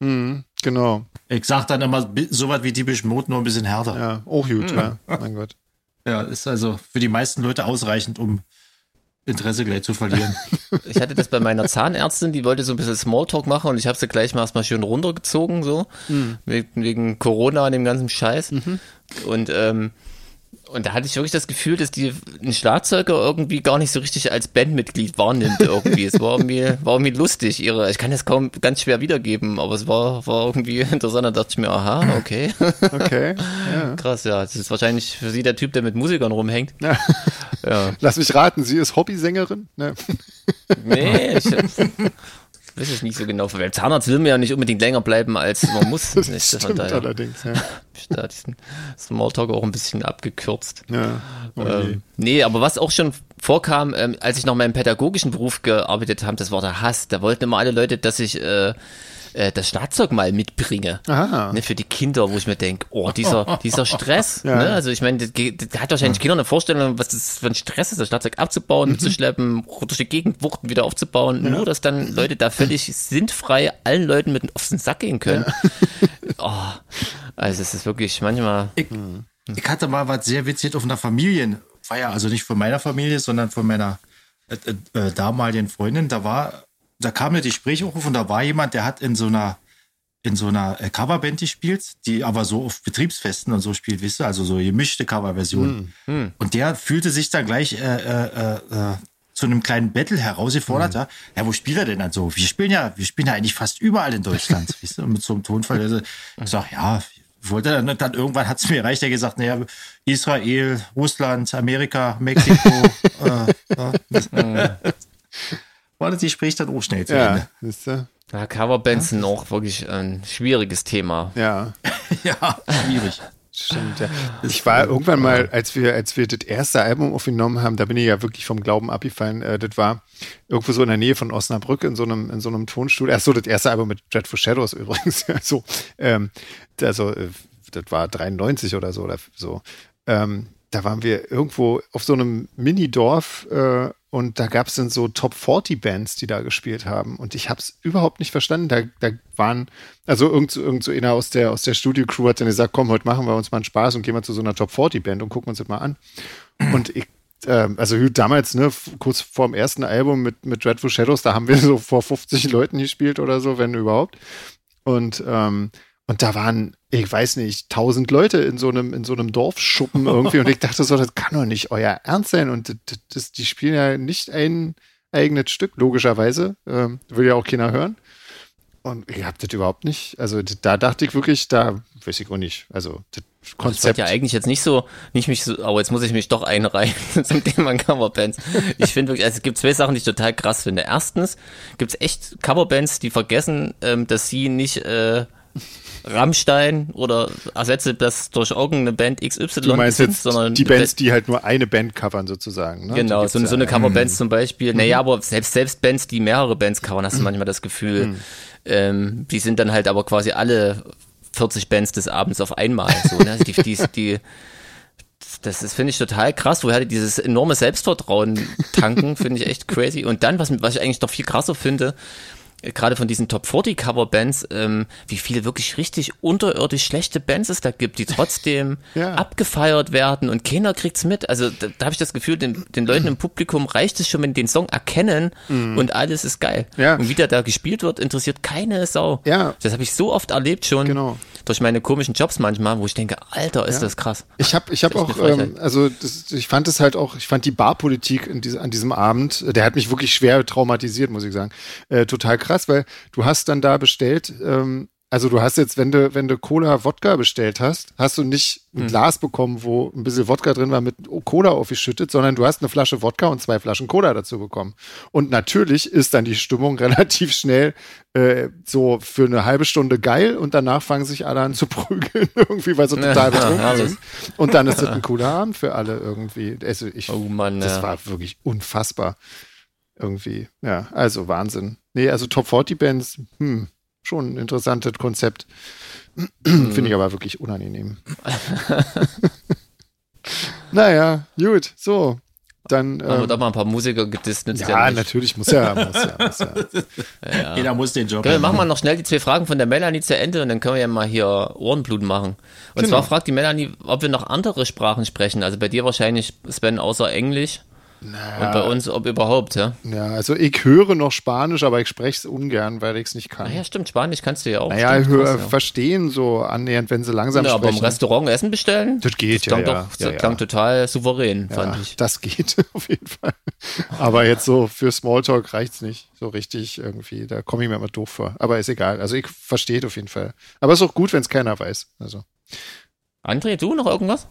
Mhm, genau. Ich sag dann immer bi- sowas wie typisch Mode, nur ein bisschen härter. Ja. Ja, auch gut, ja. Mein Gott. ist also für die meisten Leute ausreichend, um Interesse gleich zu verlieren. *laughs* Ich hatte das bei meiner Zahnärztin, die wollte so ein bisschen Smalltalk machen und ich habe sie gleich mal erstmal schön runtergezogen, so, wegen, wegen Corona und dem ganzen Scheiß. Und, ähm, und da hatte ich wirklich das Gefühl, dass die einen Schlagzeuger irgendwie gar nicht so richtig als Bandmitglied wahrnimmt irgendwie. es war irgendwie, war irgendwie lustig. Ihre, ich kann das kaum ganz schwer wiedergeben, aber es war, war irgendwie interessant. Da dachte ich mir, aha, okay. Okay. *laughs* Ja. Krass, ja. Das ist wahrscheinlich für sie der Typ, der mit Musikern rumhängt. Ja. Ja. Lass mich raten, sie ist Hobbysängerin? Ne? Nee, ich, *laughs* weiß es nicht so genau. Beim Zahnarzt will man ja nicht unbedingt länger bleiben, als man muss. *laughs* Das nicht, von stimmt daher habe allerdings. Ja. da diesen Smalltalk auch ein bisschen abgekürzt. Ja. Oh je. Ähm, nee, aber was auch schon vorkam, ähm, als ich noch meinen pädagogischen Beruf gearbeitet habe, das war der Hass. Da wollten immer alle Leute, dass ich äh, äh, das Schlagzeug mal mitbringe. Aha. Ne, für die Kinder, wo ich mir denke, oh, dieser, *laughs* dieser Stress. Ja. Ne? Also ich meine, das, geht- das hat wahrscheinlich Kinder eine Vorstellung, was das für ein Stress ist, das Schlagzeug abzubauen, Mhm. mitzuschleppen, durch die Gegend wuchten, wieder aufzubauen. Nur, dass dann Leute da völlig *laughs* sinnfrei allen Leuten mit auf den Sack gehen können. *laughs* oh, also es ist wirklich manchmal... Ich, ich hatte mal was sehr witzig auf einer Familienfeier, also nicht von meiner Familie, sondern von meiner äh, äh, äh, damaligen Freundin. Da war, da kam mir die Gespräche auf und da war jemand, der hat in so einer in so einer äh, Coverband gespielt, die aber so auf Betriebsfesten und so spielt, wisst ihr, also so gemischte Coverversionen. Und der fühlte sich dann gleich äh, äh, äh, zu einem kleinen Battle herausgefordert. Ja, ja, wo spielt er denn dann so? Wir spielen ja, wir spielen ja eigentlich fast überall in Deutschland, *laughs* wisst ihr, und mit so einem Tonfall. Also, ich sag, ja, wollte er dann, dann irgendwann hat es mir erreicht, er gesagt, naja, Israel, Russland, Amerika, Mexiko. *laughs* äh, das, war das Gespräch dann auch schnell zu Ja, Ende. siehst du? Ja, Coverbands sind auch wirklich ein schwieriges Thema. Ja, *laughs* Ja, schwierig. stimmt. Ja. Ich war irgendwann mal, als wir, als wir das erste Album aufgenommen haben, da bin ich ja wirklich vom Glauben abgefallen. Äh, das war irgendwo so in der Nähe von Osnabrück in so einem, in so einem Tonstudio. Ach so, das erste Album mit Dreadful Shadows *laughs* übrigens. so, ähm, also, das war 93 oder so oder so. Ähm, da waren wir irgendwo auf so einem Mini-Dorf äh, und da gab es dann so Top 40 Bands, die da gespielt haben. Und ich habe es überhaupt nicht verstanden. Da, da waren, also irgend, so- irgend so einer aus der, aus der Studio-Crew hat dann gesagt, komm, heute machen wir uns mal einen Spaß und gehen wir zu so einer Top 40 Band und gucken uns das mal an. Und ich, ähm, also damals, ne, kurz vor dem ersten Album mit, mit Dreadful Shadows, da haben wir so vor 50 Leuten gespielt oder so, wenn überhaupt. Und, ähm, und da waren, ich weiß nicht, tausend Leute in so einem, in so einem Dorfschuppen irgendwie. Und ich *laughs* dachte so, das kann doch nicht euer Ernst sein. Und das, das, die spielen ja nicht ein eigenes Stück, logischerweise. Ähm, will ja auch keiner hören. Und ich hab das überhaupt nicht. Also da dachte ich wirklich, da weiß ich auch nicht. Also das Konzept. wollte ja eigentlich jetzt nicht so, nicht mich so, aber jetzt muss ich mich doch einreihen *laughs* zum Thema Coverbands. Ich finde wirklich, also es gibt zwei Sachen, die ich total krass finde. Erstens gibt es echt Coverbands, die vergessen, ähm, dass sie nicht äh, Rammstein oder ersetze das durch irgendeine Band XY du meinst jetzt sondern die Bands, die halt nur eine Band covern sozusagen. Ne? Genau, so, so eine ja. Coverbands zum Beispiel. Mhm. Naja, aber selbst, selbst Bands, die mehrere Bands covern, hast du manchmal das Gefühl, Mhm. ähm, die sind dann halt aber quasi alle 40 Bands des Abends auf einmal. So, ne? Die, die, die, das ist, finde ich, total krass. Woher die dieses enorme Selbstvertrauen tanken, finde ich echt crazy. Und dann, was, was ich eigentlich noch viel krasser finde, gerade von diesen Top 40 Coverbands, ähm, wie viele wirklich richtig unterirdisch schlechte Bands es da gibt, die trotzdem *laughs* ja. abgefeiert werden und keiner kriegt's mit. Also da, da habe ich das Gefühl, den, den Leuten im Publikum reicht es schon, wenn die den Song erkennen mhm. und alles ist geil. Ja. Und wie der da gespielt wird, interessiert keine Sau. Ja. Das habe ich so oft erlebt schon. Genau durch meine komischen Jobs manchmal, wo ich denke, Alter, ist ja. das krass. Ich habe ich hab auch, ähm, also das, ich fand es halt auch, ich fand die Barpolitik in diese, an diesem Abend, der hat mich wirklich schwer traumatisiert, muss ich sagen, äh, total krass, weil du hast dann da bestellt, ähm, also du hast jetzt, wenn du, wenn du Cola Wodka bestellt hast, hast du nicht ein hm. Glas bekommen, wo ein bisschen Wodka drin war mit Cola aufgeschüttet, sondern du hast eine Flasche Wodka und zwei Flaschen Cola dazu bekommen. Und natürlich ist dann die Stimmung *laughs* relativ schnell äh, so für eine halbe Stunde geil und danach fangen sich alle an zu prügeln, *laughs* irgendwie, weil sie total betrunken sind. Und dann ist es *laughs* ein cooler Abend für alle irgendwie. Also ich, oh Mann, das ja. war wirklich unfassbar. Irgendwie, ja, also Wahnsinn. Nee, also Top 40 Bands, hm, schon ein interessantes Konzept. *clears throat* Finde ich aber wirklich unangenehm. *laughs* naja, gut, so. Dann, Haben ähm, wir doch mal ein paar Musiker gedisst. Ja, ja natürlich, muss ja, *laughs* muss ja, muss ja. ja. Jeder muss den Job okay, Machen wir noch schnell die zwei Fragen von der Melanie zu Ende und dann können wir ja mal hier Ohrenblut machen. Und genau. zwar fragt die Melanie, ob wir noch andere Sprachen sprechen. Also bei dir wahrscheinlich, Sven, außer Englisch. Naja, und bei uns, ob überhaupt, ja? Ja, also ich höre noch Spanisch, aber ich spreche es ungern, weil ich es nicht kann. Naja, stimmt, Spanisch kannst du ja auch. Naja, stimmt, hör, ja. verstehen so annähernd, wenn sie langsam ja, sprechen. aber im Restaurant Essen bestellen? Das geht, das ja, klang ja. Doch, das klang total souverän, fand ich. Das geht *laughs* auf jeden Fall. Aber jetzt so für Smalltalk reicht es nicht so richtig irgendwie. Da komme ich mir immer doof vor. Aber ist egal. Also ich verstehe auf jeden Fall. Aber es ist auch gut, wenn es keiner weiß. Also. André, du noch irgendwas?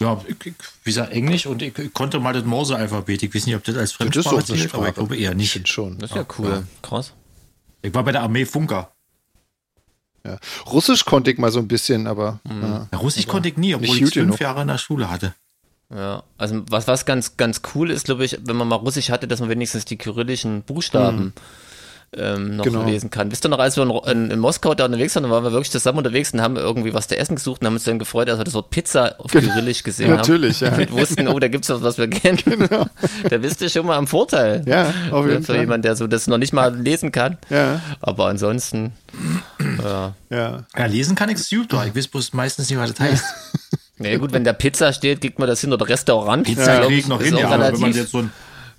Ja, ich, ich, wie gesagt, Englisch und ich, ich konnte mal das Morse-Alphabet. Ich weiß nicht, ob das als Fremdsprache das zählt, aber ich glaube eher nicht. Schon. Das ist ja, cool. Ja. Krass. Ich war bei der Armee Funker. Ja. Russisch konnte ich mal so ein bisschen, aber. Mhm. Ja. Russisch aber konnte ich nie, obwohl ich fünf. Jahre in der Schule hatte. Ja, also was, was ganz, ganz cool ist, glaube ich, wenn man mal Russisch hatte, dass man wenigstens die kyrillischen Buchstaben mhm ähm, noch genau. lesen kann. Wisst ihr noch, als wir in, in, in, Moskau da unterwegs waren, waren wir wirklich zusammen unterwegs und haben irgendwie was zu essen gesucht und haben uns dann gefreut, als wir das Wort Pizza auf Kyrillisch gesehen Natürlich, haben. Natürlich, ja. Und wussten, oh, da gibt's was, was wir kennen. Genau. Da bist du schon mal am Vorteil. Ja, auf jeden für, Fall. jemanden, der so das noch nicht mal lesen kann. Ja. Aber ansonsten, ja. Ja, ja lesen kann ich super. Ich weiß bloß meistens nicht, was das heißt. Na ja, gut, wenn da Pizza steht, kriegt man das hin oder Restaurant. Pizza ja, kriegt noch hin, ja, aber wenn man jetzt so ein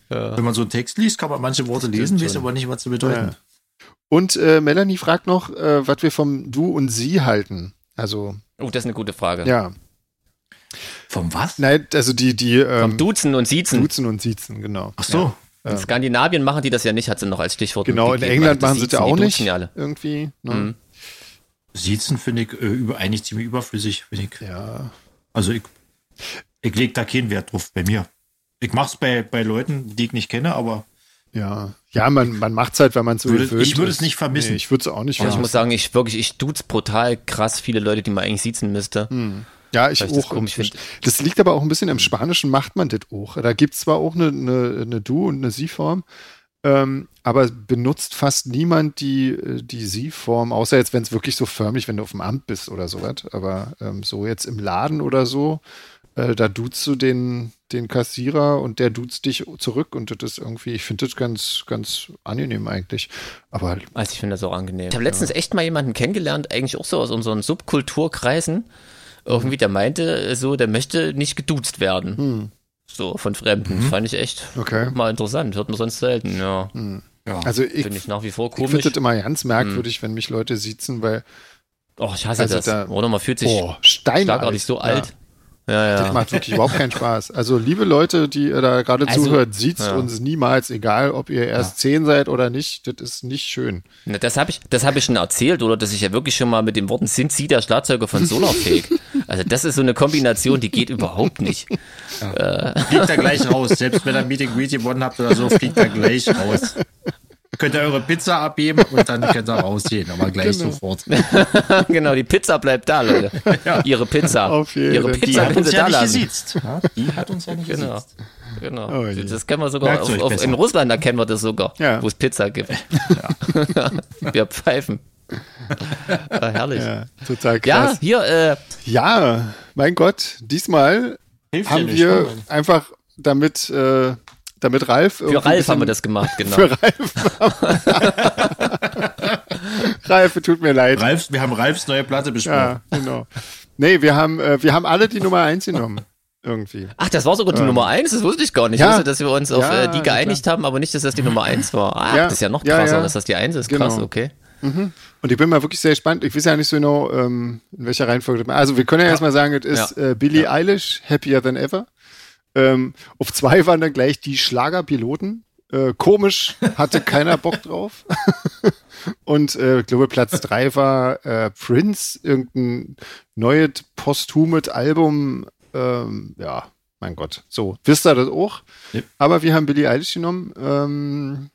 ja. Wenn man so einen Text liest, kann man manche Worte lesen, weiß aber nicht, was sie bedeuten. Ja. Und äh, Melanie fragt noch, äh, was wir vom Du und Sie halten. Also. Oh, das ist eine gute Frage. Ja. Vom was? Nein, also die, die. Ähm, vom Duzen und Siezen. Duzen und Siezen, genau. Ach so. Ja. In Skandinavien machen die das ja nicht, hat sie noch als Stichwort. Genau, in England machen sie das ja auch nicht. Irgendwie. Ne? Mhm. Siezen finde ich äh, über, eigentlich ziemlich überflüssig, finde ich. Ja. Also ich, ich lege da keinen Wert drauf bei mir. Ich mache es bei, bei Leuten, die ich nicht kenne, aber. Ja, ja, man, man macht es halt, wenn man es so würde, gewöhnt Ich würde es nicht vermissen. Nee, ich würde es auch nicht vermissen. Ich muss sagen, ich wirklich, ich duze brutal krass viele Leute, die man eigentlich siezen müsste. Hm. Ja, ich auch. Das, ich das liegt aber auch ein bisschen im Spanischen, macht man das auch. Da gibt es zwar auch eine, eine, eine Du- und eine Sie-Form, ähm, aber benutzt fast niemand die, die Sie-Form, außer jetzt, wenn es wirklich so förmlich, wenn du auf dem Amt bist oder sowas. Aber ähm, so jetzt im Laden oder so, äh, da duzt du den, den Kassierer und der duzt dich zurück und das ist irgendwie, ich finde das ganz, ganz angenehm eigentlich. Aber also ich finde das auch angenehm. Ich habe letztens ja. echt mal jemanden kennengelernt, eigentlich auch so aus unseren Subkulturkreisen. Irgendwie, der meinte so, der möchte nicht geduzt werden. Hm. So von Fremden. Mhm. Das fand ich echt okay. mal interessant. Hört man sonst selten, ja. Hm. ja. Also ich finde ich nach wie vor komisch. Ich finde das immer ganz merkwürdig, hm. wenn mich Leute sitzen, weil Oh, ich hasse also das. Da, Oder man fühlt sich oh, schlagartig so alt. Ja. Ja. Das macht wirklich überhaupt keinen Spaß. Also, liebe Leute, die ihr da gerade also, zuhört, sieht's ja. uns niemals, egal ob ihr erst zehn seid oder nicht, das ist nicht schön. Na, das habe ich, das ich schon erzählt, oder dass ich ja wirklich schon mal mit den Worten sind Sie der Schlagzeuger von Solarfake. *laughs* also, das ist so eine Kombination, die geht überhaupt nicht. Ja. Äh. Fliegt da gleich raus. Selbst wenn ihr Meeting Greet gewonnen habt oder so, fliegt da gleich raus *laughs* könnt ihr eure Pizza abgeben und dann könnt ihr rausgehen, aber gleich genau. sofort. *laughs* genau, die Pizza bleibt da, Leute. Ja. Ihre Pizza. Auf jeden Ihre Pizza die hat uns ja nicht gesiezt. Die hat uns ja nicht genau. gesiezt. Genau. Oh, das kennen wir sogar auf, auf, in Russland, da kennen wir das sogar, ja. wo es Pizza gibt. Ja. *laughs* wir pfeifen. ah, herrlich. Ja, total krass. Ja, hier. Äh, ja, mein Gott, diesmal Hilft haben wir nicht, einfach damit, äh, damit Ralf. *laughs* Für Ralf haben wir das gemacht, genau. Für Ralf. Ralf, tut mir leid. Ralf, wir haben Ralfs neue Platte besprochen. Ja, genau. Nee, wir haben, äh, wir haben alle die Nummer 1 genommen. Irgendwie. Ach, das war sogar die ähm. Nummer 1? Das wusste ich gar nicht. Ja. Ich wusste, dass wir uns auf ja, äh, die geeinigt klar. haben, aber nicht, dass das die Nummer 1 war. Ah, ja. das ist ja noch krasser, dass das die 1 ist. Krass, genau. okay. Mhm. Und ich bin mal wirklich sehr gespannt. Ich weiß ja nicht so genau, ähm, in welcher Reihenfolge. Also, wir können ja, erstmal sagen, es ist äh, Billie Eilish, Happier Than Ever. Ähm, auf zwei waren dann gleich die Schlagerpiloten. Äh, komisch, hatte keiner Bock *laughs* drauf. *laughs* Und äh, ich glaube, Platz drei war äh, Prince, irgendein neues posthumes Album. Ähm, ja, mein Gott. So, wisst ihr das auch? Ja. Aber wir haben Billie Eilish genommen. Ähm,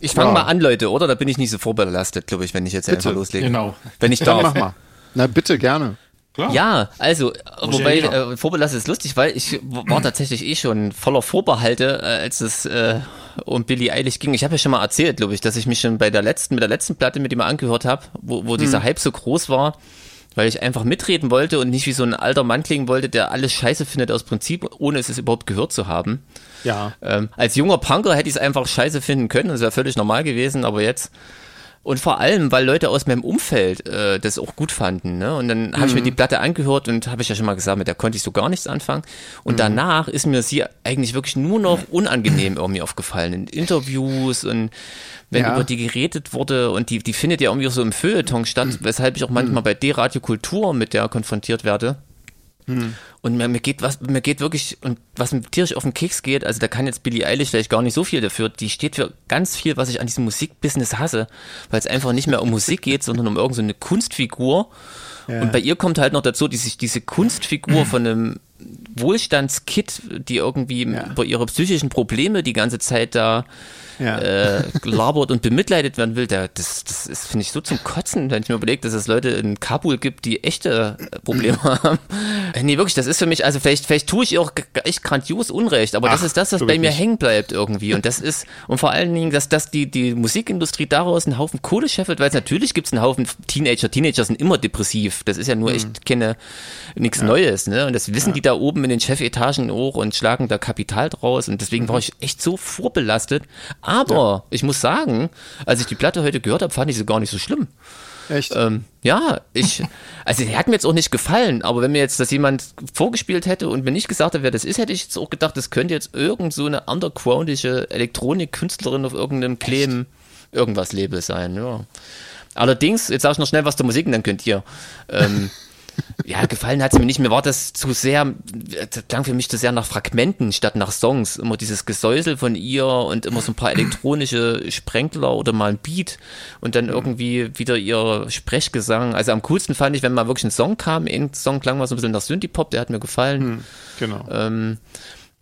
ich fange ja. mal an, Leute, oder? Da bin ich nicht so vorbelastet, glaube ich, wenn ich jetzt bitte. einfach loslege. Genau. Wenn ich darf. Ja, mach mal. Na, bitte, gerne. Klar. Ja, also, Muss wobei, ja äh, Vorbelastet ist lustig, weil ich war *clears throat* tatsächlich eh schon voller Vorbehalte, äh, als es äh, um Billy Eilish ging. Ich habe ja schon mal erzählt, glaube ich, dass ich mich schon bei der letzten, mit der letzten Platte mit ihm angehört habe, wo, wo hm. dieser Hype so groß war, weil ich einfach mitreden wollte und nicht wie so ein alter Mann klingen wollte, der alles scheiße findet aus Prinzip, ohne es überhaupt gehört zu haben. Ja. Ähm, als junger Punker hätte ich es einfach scheiße finden können, das wäre völlig normal gewesen, aber jetzt und vor allem, weil Leute aus meinem Umfeld äh, das auch gut fanden. Ne? Und dann habe mhm. ich mir mhm. die Platte angehört und habe ich ja schon mal gesagt, mit der konnte ich so gar nichts anfangen. Und mhm. danach ist mir sie eigentlich wirklich nur noch unangenehm irgendwie aufgefallen. In Interviews und wenn ja. über die geredet wurde und die, die findet ja irgendwie so im Feuilleton statt, *clears throat* weshalb ich auch manchmal bei D-Radio Kultur mit der konfrontiert werde. Hm. Und mir, mir geht was, mir geht wirklich, und was mir tierisch auf den Keks geht, also da kann jetzt Billie Eilish vielleicht gar nicht so viel dafür, die steht für ganz viel, was ich an diesem Musikbusiness hasse, weil es einfach nicht mehr um Musik geht, sondern um irgendeine so Kunstfigur. Ja. Und bei ihr kommt halt noch dazu, dass sich diese Kunstfigur *clears throat* von einem Wohlstandskit, die irgendwie ja. über ihre psychischen Probleme die ganze Zeit da ja. äh, gelabert und bemitleidet werden will, der, das, das ist, finde ich, so zum Kotzen, wenn ich mir überlege, dass es Leute in Kabul gibt, die echte äh, Probleme *clears throat* haben. Äh, nee, wirklich, das ist für mich, also vielleicht, vielleicht tue ich ihr auch echt grandios Unrecht, aber Ach, das ist das, was bei mir hängen bleibt irgendwie. Und das ist, und vor allen Dingen, dass, dass die, die Musikindustrie daraus einen Haufen Kohle scheffelt, weil es natürlich gibt es einen Haufen Teenager. Teenager sind immer depressiv. Das ist ja nur mhm. echt keine, nichts ja. Neues, ne? Und das wissen die da oben in den Chefetagen auch und schlagen da Kapital draus. Und deswegen mhm. war ich echt so vorbelastet. Aber ja. ich muss sagen, als ich die Platte heute gehört habe, fand ich sie gar nicht so schlimm. Echt? Ähm, ja, ich, also die hat mir jetzt auch nicht gefallen, aber wenn mir jetzt das jemand vorgespielt hätte und mir nicht gesagt hat, wer das ist, hätte ich jetzt auch gedacht, das könnte jetzt irgend so eine undergroundische Elektronikkünstlerin auf irgendeinem Claim irgendwas Label sein, ja. Allerdings, jetzt sage ich noch schnell was zur Musik und dann könnt ihr. Ähm, *laughs* ja, gefallen hat es mir nicht. Mir war das zu sehr, das klang für mich zu sehr nach Fragmenten statt nach Songs. Immer dieses Gesäusel von ihr und immer so ein paar elektronische Sprenkler oder mal ein Beat und dann irgendwie wieder ihr Sprechgesang. Also am coolsten fand ich, wenn mal wirklich ein Song kam. Ein Song klang mal so ein bisschen nach Synthie-Pop, der hat mir gefallen. Hm, genau. Ähm,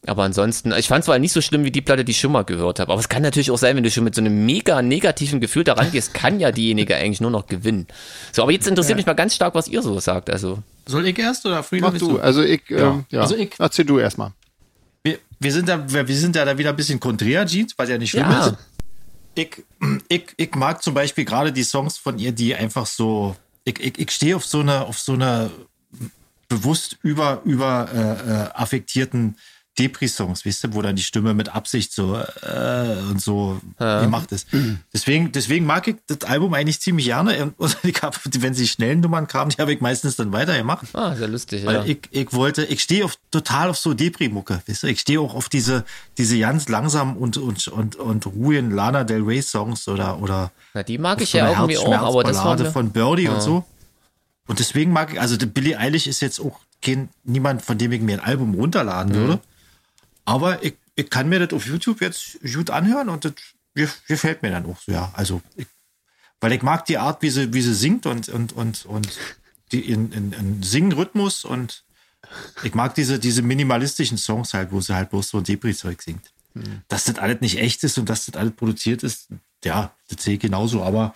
aber ansonsten, ich fand es zwar nicht so schlimm wie die Platte, die ich schon mal gehört habe. Aber es kann natürlich auch sein, wenn du schon mit so einem mega negativen Gefühl daran gehst, kann ja diejenige eigentlich nur noch gewinnen. So, aber jetzt interessiert ja. mich mal ganz stark, was ihr so sagt. Also. Soll ich erst oder Frieda? Mach du. du. Also ich, ja. Ähm, ja. Also ich. Erzähl du erstmal. Wir, wir sind da, wir sind da, da wieder ein bisschen konträr, Jeans, was ja nicht schlimm ja. ist. Ich, ich, ich mag zum Beispiel gerade die Songs von ihr, die einfach so, ich, ich, ich stehe auf so eine, auf so eine bewusst über, über äh, äh affektierten Depri-Songs, weißt du, wo dann die Stimme mit Absicht so äh, und so ja. gemacht ist. Deswegen, deswegen mag ich das Album eigentlich ziemlich gerne. Und *laughs* ich hab, wenn sie schnellen Nummern kamen, die habe ich meistens dann weitergemacht. Ah, sehr lustig, Weil ja. ich, ich wollte, ich stehe auf total auf so Depri-Mucke, weißt du? Ich stehe auch auf diese, diese ganz langsam und, und, und, und ruhigen Lana Del Rey Songs oder, oder. Na, die mag ich ja irgendwie auch, aber das war eine... von Birdie ja. und so. Und deswegen mag ich, also Billie Eilish ist jetzt auch kein, niemand, von dem ich mir ein Album runterladen mhm. würde. Aber ich, ich kann mir das auf YouTube jetzt gut anhören und das gefällt mir dann auch so, ja. Also, ich, weil ich mag die Art, wie sie, wie sie singt und, und, und, und die in, in, in Singenrhythmus und ich mag diese, diese minimalistischen Songs halt, wo sie halt bloß so Depri-Zeug singt. Hm. Dass das alles nicht echt ist und dass das alles produziert ist, ja, das sehe ich genauso. Aber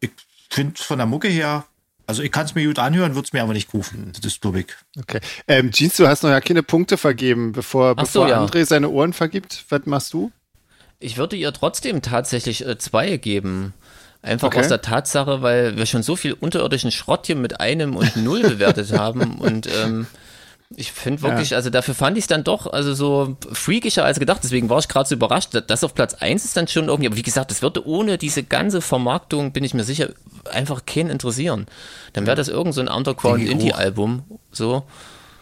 ich finde von der Mucke her also ich kann es mir gut anhören, würde es mir aber nicht rufen. Das ist ich. Okay. Ähm, Jeans, du hast noch ja keine Punkte vergeben, bevor, Ach bevor so, ja. André seine Ohren vergibt. Was machst du? Ich würde ihr trotzdem tatsächlich äh, zwei geben. Einfach okay. aus der Tatsache, weil wir schon so viel unterirdischen Schrott hier mit einem und null bewertet haben *laughs* und ähm, ich finde wirklich, ja. also dafür fand ich es dann doch also so freakischer als gedacht. Deswegen war ich gerade so überrascht. Das auf Platz 1 ist dann schon irgendwie, aber wie gesagt, das würde ohne diese ganze Vermarktung, bin ich mir sicher, einfach keinen interessieren. Dann wäre das irgend so ein Underground-Indie-Album. So.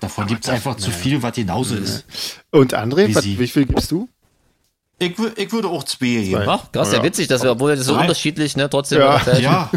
Davon gibt es einfach zu viel, was genauso ja. ist. Und André, wie, was, wie viel gibst du? Ich, ich würde auch zwei geben. Ach, krass, ja, witzig, dass wir, obwohl das so drei. unterschiedlich, ne, trotzdem. Ja, *laughs* ja.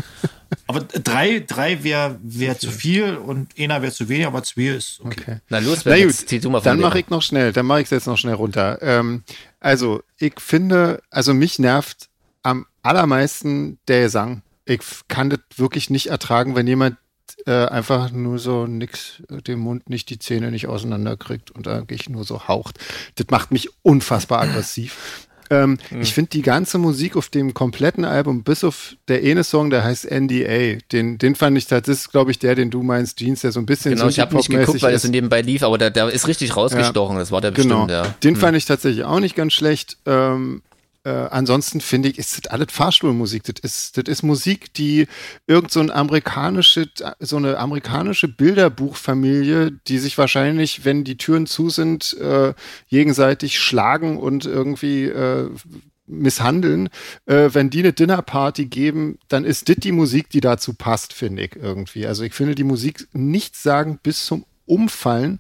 Aber drei, drei wäre wär zu viel und einer wäre zu wenig, aber zwei ist okay. okay. Na los, Na gut, jetzt, du mal dann mache ich noch schnell, dann mache ich es jetzt noch schnell runter. Ähm, also, ich finde, also mich nervt am allermeisten der Gesang. Ich kann das wirklich nicht ertragen, wenn jemand äh, einfach nur so nix, äh, den Mund nicht, die Zähne nicht auseinanderkriegt und eigentlich nur so haucht. Das macht mich unfassbar aggressiv. Ähm, mhm. Ich finde die ganze Musik auf dem kompletten Album, bis auf der eine Song, der heißt NDA, den, den fand ich, das ist, glaube ich, der, den du meinst, Jeans, der so ein bisschen Genau, ich habe nicht geguckt, weil es so nebenbei lief, aber der, der ist richtig rausgestochen, ja. das war der genau. bestimmt, ja. Den mhm. fand ich tatsächlich auch nicht ganz schlecht. Ähm, äh, ansonsten finde ich, ist das alles Fahrstuhlmusik. Das ist, das ist Musik, die irgend so, ein amerikanische, so eine amerikanische Bilderbuchfamilie, die sich wahrscheinlich, wenn die Türen zu sind, äh, gegenseitig schlagen und irgendwie äh, misshandeln. Äh, wenn die eine Dinnerparty geben, dann ist das die Musik, die dazu passt, finde ich irgendwie. Also ich finde die Musik nichts sagen bis zum Umfallen.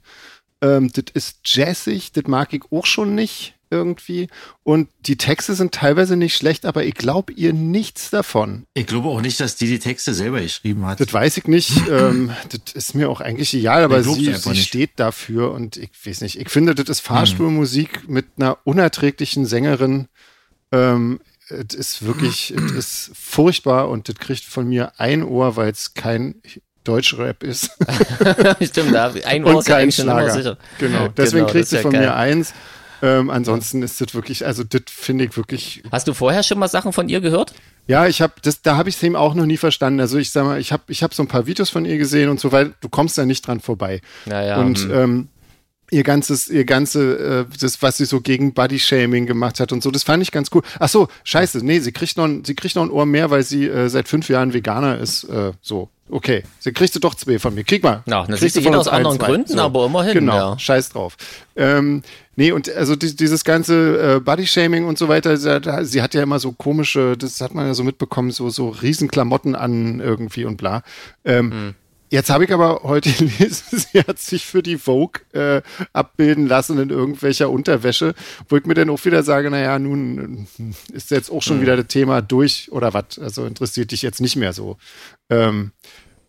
Ähm, das ist jazzig, das mag ich auch schon nicht irgendwie. Und die Texte sind teilweise nicht schlecht, aber ich glaube ihr nichts davon. Ich glaube auch nicht, dass die die Texte selber geschrieben hat. Das weiß ich nicht. *clears throat* ähm, das ist mir auch eigentlich egal, aber sie, sie steht dafür und ich weiß nicht. Ich finde, das ist Fahrstuhlmusik mit einer unerträglichen Sängerin. Ähm, es ist wirklich, *clears throat* es ist furchtbar und das kriegt von mir ein Ohr, weil es kein Deutschrap ist. *laughs* Stimmt, da ein Ohr und kein Schlager. Sicher. Genau, deswegen genau, kriegt sie ja von geil. mir eins. Ähm, ansonsten ist das wirklich, also das finde ich wirklich. Hast du vorher schon mal Sachen von ihr gehört? Ja, ich habe das, da habe ich es eben auch noch nie verstanden. Also ich sag mal, ich habe ich hab so ein paar Videos von ihr gesehen und so weiter. Du kommst da nicht dran vorbei. Naja, und hm. ähm, ihr ganzes, ihr ganze, äh, das, was sie so gegen Body-Shaming gemacht hat und so, das fand ich ganz cool. Ach so, scheiße, nee, sie kriegt noch, sie kriegt noch ein Ohr mehr, weil sie äh, seit fünf Jahren Veganer ist. Äh, so, okay, sie kriegst du doch zwei von mir. Krieg mal. Ja, das ist jeder aus anderen zwei. Gründen, so. aber immerhin. Genau, ja. scheiß drauf. Ähm, nee, und also die, dieses ganze äh, Body-Shaming und so weiter, sie, sie, hat ja immer so komische, das hat man ja so mitbekommen, so, so Riesenklamotten an irgendwie und bla. Ähm, mhm. Jetzt habe ich aber heute *laughs* gelesen, sie hat sich für die Vogue äh, abbilden lassen in irgendwelcher Unterwäsche, wo ich mir dann auch wieder sage, naja, nun ist jetzt auch schon mhm. wieder das Thema durch oder was, also interessiert dich jetzt nicht mehr so. Ähm,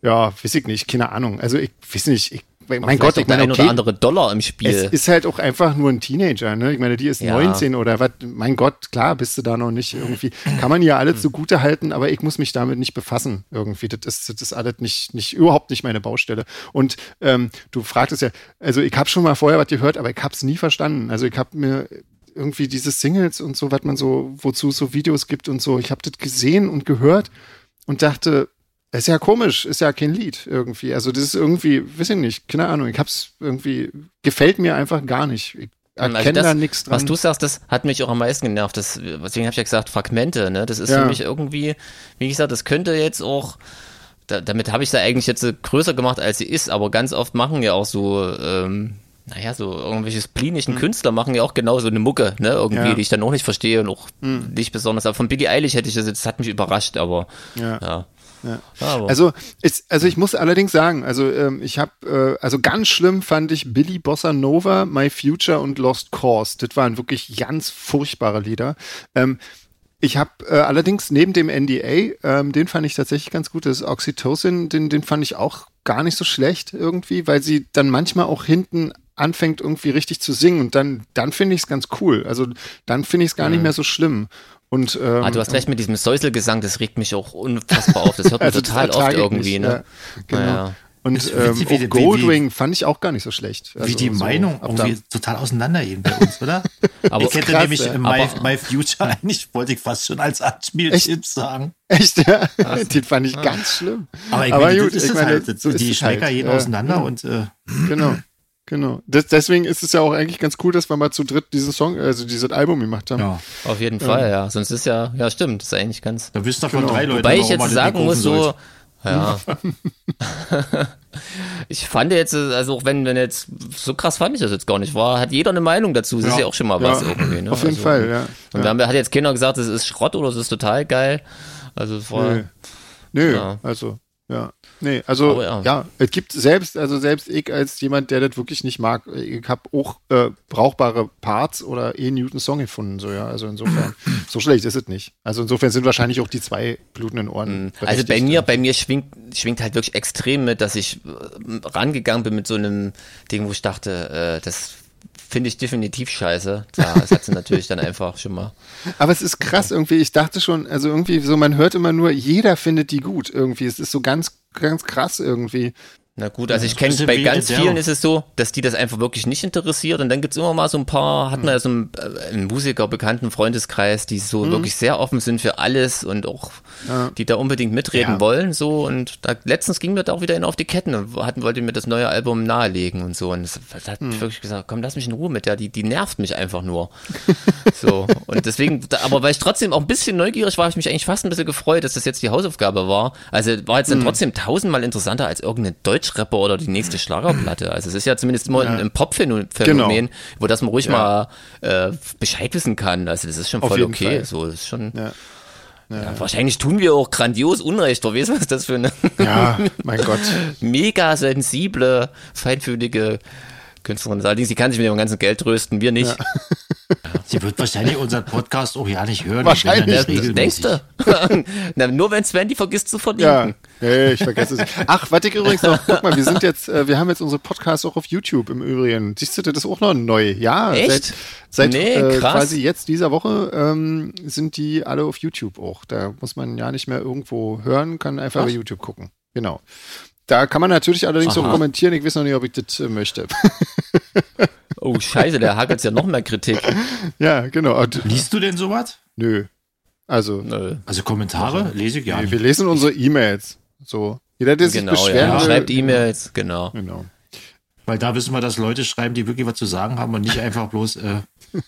ja, weiß ich nicht, keine Ahnung. Also ich weiß nicht, ich mein Gott, ich meine, okay, oder andere Dollar im Spiel. Es ist halt auch einfach nur ein Teenager, ne? Ich meine, die ist ja. 19 oder was. Mein Gott, klar, bist du da noch nicht irgendwie. Kann man ja alles zugute halten, aber ich muss mich damit nicht befassen irgendwie. Das ist, das ist alles nicht, nicht, überhaupt nicht meine Baustelle. Und ähm, du fragtest ja, also ich habe schon mal vorher was gehört, aber ich habe es nie verstanden. Also ich habe mir irgendwie diese Singles und so, was man so, wozu es so Videos gibt und so, ich habe das gesehen und gehört und dachte, ist ja komisch, ist ja kein Lied irgendwie. Also das ist irgendwie, weiß ich nicht, keine Ahnung. Ich hab's irgendwie, gefällt mir einfach gar nicht. Ich erkenne also das, da nichts dran. Was du sagst, das hat mich auch am meisten genervt. Das, deswegen habe ich ja gesagt, Fragmente, ne? Das ist ja. für mich irgendwie, wie gesagt, das könnte jetzt auch, da, damit habe ich sie eigentlich jetzt größer gemacht, als sie ist, aber ganz oft machen ja auch so, ähm, naja, so irgendwelche splinischen hm. Künstler machen ja auch genau so eine Mucke, ne, irgendwie, ja. die ich dann auch nicht verstehe und auch hm. nicht besonders. Aber von Billie Eilish hätte ich das jetzt, das hat mich überrascht, aber ja. ja. Ja. Also, ist, also ich muss allerdings sagen, also ähm, ich habe, äh, also ganz schlimm fand ich Billy Bossa Nova, My Future und Lost Cause. Das waren wirklich ganz furchtbare Lieder. Ähm, ich habe äh, allerdings neben dem NDA, ähm, den fand ich tatsächlich ganz gut, das Oxytocin, den, den fand ich auch gar nicht so schlecht irgendwie, weil sie dann manchmal auch hinten anfängt irgendwie richtig zu singen und dann, dann finde ich es ganz cool. Also dann finde ich es gar mhm. nicht mehr so schlimm. Und, ähm, ah, du hast recht mit diesem Säuselgesang, das regt mich auch unfassbar auf. Das hört *laughs* man also total oft irgendwie. Nicht, ne? Ja, genau. Ja. Und ähm, wie, Goldwing wie, fand ich auch gar nicht so schlecht. Also, wie die so, Meinung irgendwie total auseinandergehen bei uns, oder? *laughs* aber ich hätte krass, nämlich ja. My, My, Future eigentlich, wollte ich fast schon als Anspieltipp sagen. Echt, ja? Den fand ich ja. ganz schlimm. Aber, ich aber meine, gut, ist ich meine, halt, so die Schmecker halt. gehen auseinander und äh, Genau. Genau. Das, deswegen ist es ja auch eigentlich ganz cool, dass wir mal zu dritt diesen Song, also dieses Album gemacht haben. Ja. Auf jeden ja. Fall, ja. Sonst ist ja, ja stimmt, das ist eigentlich ganz. Da wisst ihr von genau. drei Leuten. Wobei ich jetzt sagen muss, so, ja. *laughs* ich fand jetzt, also auch wenn, wenn jetzt, so krass fand ich das jetzt gar nicht, war, hat jeder eine Meinung dazu. Das ja. ist ja auch schon mal was ja. irgendwie, ne? Auf jeden also, Fall, ja. Und ja. da hat jetzt keiner gesagt, es ist Schrott oder es ist total geil. Also es war. Nö, Nö also, ja. Nee, also ja. ja. es gibt selbst, also selbst ich als jemand, der das wirklich nicht mag, ich habe auch äh, brauchbare Parts oder eh Newton Song gefunden, so ja. Also insofern, *laughs* so schlecht ist es nicht. Also insofern sind wahrscheinlich auch die zwei blutenden Ohren. Mhm. Also bei mir, bei mir schwingt, schwingt halt wirklich extrem mit, dass ich äh, rangegangen bin mit so einem Ding, wo ich dachte, äh, das finde ich definitiv scheiße. Das hat sie natürlich dann einfach schon mal. Aber es ist krass irgendwie. Ich dachte schon, also irgendwie so, man hört immer nur, jeder findet die gut irgendwie. Es ist so ganz ganz krass irgendwie. Na gut, also ich kenne bei ganz vielen ist es so, dass die das einfach wirklich nicht interessiert und dann gibt es immer mal so ein paar, hat man ja so einen, äh, einen Musiker, bekannten Freundeskreis, die so mhm. wirklich sehr offen sind für alles und auch, ja. die da unbedingt mitreden ja. wollen, so und da, letztens ging mir da auch wieder in auf die Ketten und hatten, wollte mir das neue Album nahelegen und so und das, das hat mhm. wirklich gesagt, komm, lass mich in Ruhe mit der, die, die nervt mich einfach nur. *laughs* so und deswegen, aber weil ich trotzdem auch ein bisschen neugierig war, habe ich mich eigentlich fast ein bisschen gefreut, dass das jetzt die Hausaufgabe war. Also war jetzt dann mhm. trotzdem tausendmal interessanter als irgendeine deutsche Deutschrapper oder die nächste Schlagerplatte. Also es ist ja zumindest immer ja. ein, Pop-Phänomen, genau. wo das man ruhig ja. mal äh, Bescheid wissen kann. Also das ist schon voll okay. Fall. So, das ist schon. Ja. Ja, wahrscheinlich tun wir auch grandios Unrecht. Wer weiß, was das für eine ja, mein Gott. *laughs* mega sensible, feinfühlige Künstlerin ist. Allerdings, sie kann sich mit ihrem ganzen Geld trösten, wir nicht. Ja. Sie wird wahrscheinlich unseren Podcast auch ja nicht hören. Wahrscheinlich. Nicht denkst du? *laughs* Na, nur wenn Sven die vergisst zu verdienen. Nee, ich vergesse es. Ach, warte ich übrigens noch, guck mal, wir sind jetzt, äh, wir haben jetzt unsere Podcasts auch auf YouTube im Übrigen. Siehst du, das ist auch noch neu. Ja, Echt? seit, seit nee, äh, quasi jetzt dieser Woche ähm, sind die alle auf YouTube auch. Da muss man ja nicht mehr irgendwo hören, kann einfach Ach. bei YouTube gucken. Genau. Da kann man natürlich allerdings Aha. auch kommentieren. Ich weiß noch nicht, ob ich das äh, möchte. *laughs* Oh, scheiße, der hat jetzt ja noch mehr Kritik. Ja, genau. Liest du denn sowas? Nö. Also, Nö. also Kommentare also, lese ich ja nee, Wir lesen unsere E-Mails. So. Jeder, der sich genau, beschweren ja. will. Schreibt E-Mails, genau. Genau. Weil da wissen wir, dass Leute schreiben, die wirklich was zu sagen haben und nicht einfach bloß äh, *laughs*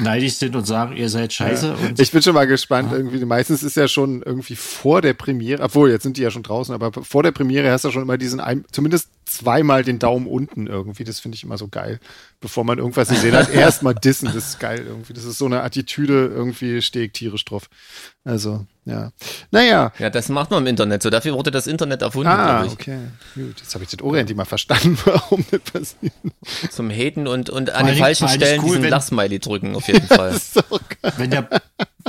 neidisch sind und sagen, ihr seid scheiße. Ja. ich bin schon mal gespannt. Ja. Irgendwie, meistens ist ja schon irgendwie vor der Premiere, obwohl jetzt sind die ja schon draußen, aber vor der Premiere hast du schon immer diesen, ein, zumindest zweimal den Daumen unten irgendwie. Das finde ich immer so geil. Bevor man irgendwas gesehen hat, *laughs* erstmal dissen. Das ist geil irgendwie. Das ist so eine Attitüde, irgendwie stehe ich tierisch drauf. Also, ja. Naja. Ja, das macht man im Internet so. Dafür wurde das Internet erfunden, ah, okay. Gut. Jetzt habe ich das Orient mal verstanden, *laughs* warum das passiert. Zum Haten und, und an den falschen Stellen cool, diesen Lachsmiley drücken, auf jeden *laughs* Fall. so wenn, der,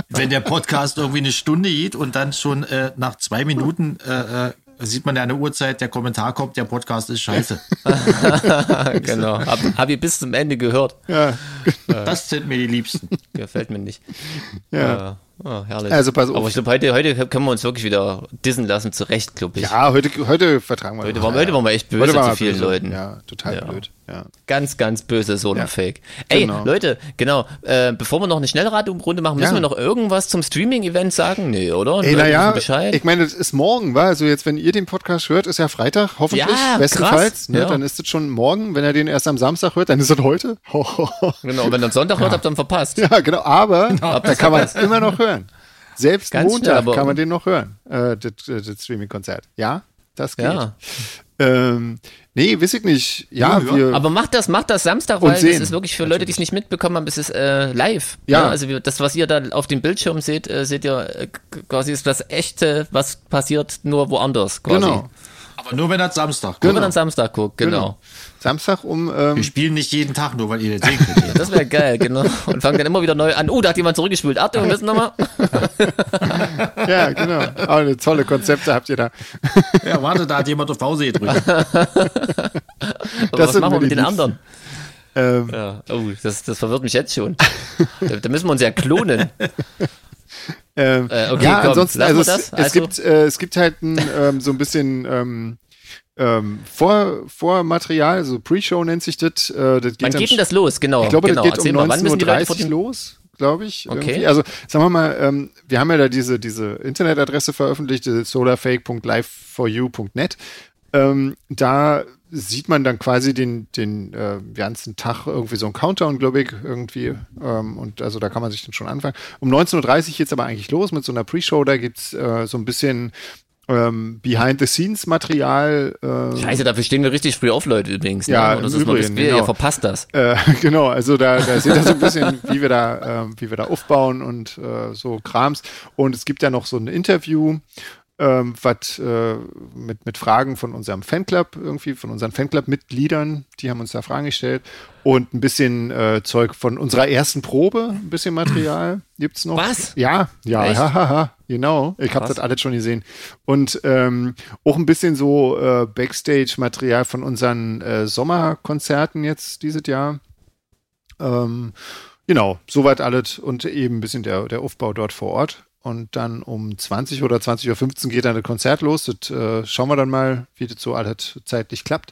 wenn der Podcast irgendwie eine Stunde geht und dann schon äh, nach zwei Minuten äh, äh sieht man ja eine Uhrzeit, der Kommentar kommt, der Podcast ist scheiße. *laughs* genau. Hab, hab ich bis zum Ende gehört. Ja. Das sind mir die Liebsten. Gefällt mir nicht. Ja. Äh, Oh, herrlich. Also pass auf. Aber ich glaube, heute, heute können wir uns wirklich wieder dissen lassen, zurecht, glaube ich. Ja, heute, heute vertragen wir. Heute, waren, heute waren wir echt böse zu vielen böse. Leuten. Ja, total ja. blöd. Ja. Ganz, ganz böse Solo-Fake. Ja. Ey, genau. Leute, genau, äh, bevor wir noch eine Schnellratunrunde machen, müssen ja. wir noch irgendwas zum Streaming-Event sagen? Nee, oder? Ey, naja, ich meine, das ist morgen, wa? Also jetzt, wenn ihr den Podcast hört, ist ja Freitag, hoffentlich, ja, bestenfalls. Ne? Dann ist es schon morgen. Wenn ihr den erst am Samstag hört, dann ist es heute. *laughs* genau, wenn ihr am Sonntag hört, habt ihr dann verpasst. Ja, genau, aber *laughs* genau, da kann man es *laughs* immer noch hören. Selbst Ganz Montag schnell, kann man den noch hören, äh, das, äh, das Streaming-Konzert. Ja, das geht. Ja. Ähm, nee, weiß ich nicht. Ja, ja, wir aber macht das, macht das Samstag, weil sehen. das ist wirklich für Natürlich. Leute, die es nicht mitbekommen haben, es ist äh, live. Ja. ja. Also wir, das, was ihr da auf dem Bildschirm seht, äh, seht ihr äh, quasi ist das echte, was passiert, nur woanders quasi. Genau. Aber nur wenn er Samstag guckt. Genau. Nur wenn er Samstag guckt, genau. genau. Samstag um. Ähm wir spielen nicht jeden Tag, nur weil ihr den sehen könnt. *laughs* das wäre geil, genau. Und fangen dann immer wieder neu an. Oh, da hat jemand zurückgespielt. Achtung, wir müssen nochmal. *laughs* ja, genau. Aber eine tolle Konzepte habt ihr da. ja, warte, da hat jemand auf Pause gedrückt. *laughs* was machen wir mit den anderen? Ähm, ja. Oh, das, das verwirrt mich jetzt schon. da, da müssen wir uns ja klonen. Ähm, äh, okay, ja, komm, ansonsten, also es, es, also gibt, äh, es gibt halt ein, ähm, so ein bisschen ähm, ähm, Vor, Vormaterial, also Pre-Show nennt sich das. Äh, das geht Wann geht denn das los? Genau. Ich glaube, genau. das geht um 19.30 Uhr los glaube ich. Okay. Irgendwie. Also sagen wir mal, ähm, wir haben ja da diese, diese Internetadresse veröffentlicht, solarfake.liveforyou.net. Ähm, da sieht man dann quasi den, den äh, ganzen Tag irgendwie so ein Countdown, glaube ich, irgendwie. Ähm, und also da kann man sich dann schon anfangen. Um 19.30 Uhr geht es aber eigentlich los mit so einer Pre-Show. Da gibt es äh, so ein bisschen ähm, Behind-the-Scenes-Material. Äh, Scheiße, dafür stehen wir richtig früh auf, Leute, übrigens. Ne? Ja, ne? Übrigen, ist genau. Ihr verpasst das. Äh, *laughs* genau, also da, da seht ihr so ein bisschen, wie wir da, äh, wie wir da aufbauen und äh, so Krams. Und es gibt ja noch so ein Interview ähm, was äh, mit, mit Fragen von unserem Fanclub irgendwie, von unseren Fanclub-Mitgliedern, die haben uns da Fragen gestellt und ein bisschen äh, Zeug von unserer ersten Probe, ein bisschen Material gibt es noch. Was? Ja, ja, hahaha, genau. Ich habe das alles schon gesehen. Und ähm, auch ein bisschen so äh, Backstage-Material von unseren äh, Sommerkonzerten jetzt dieses Jahr. Ähm, genau, soweit alles und eben ein bisschen der, der Aufbau dort vor Ort. Und dann um 20 oder 20.15 Uhr geht dann das Konzert los. Das äh, schauen wir dann mal, wie das so alles zeitlich klappt.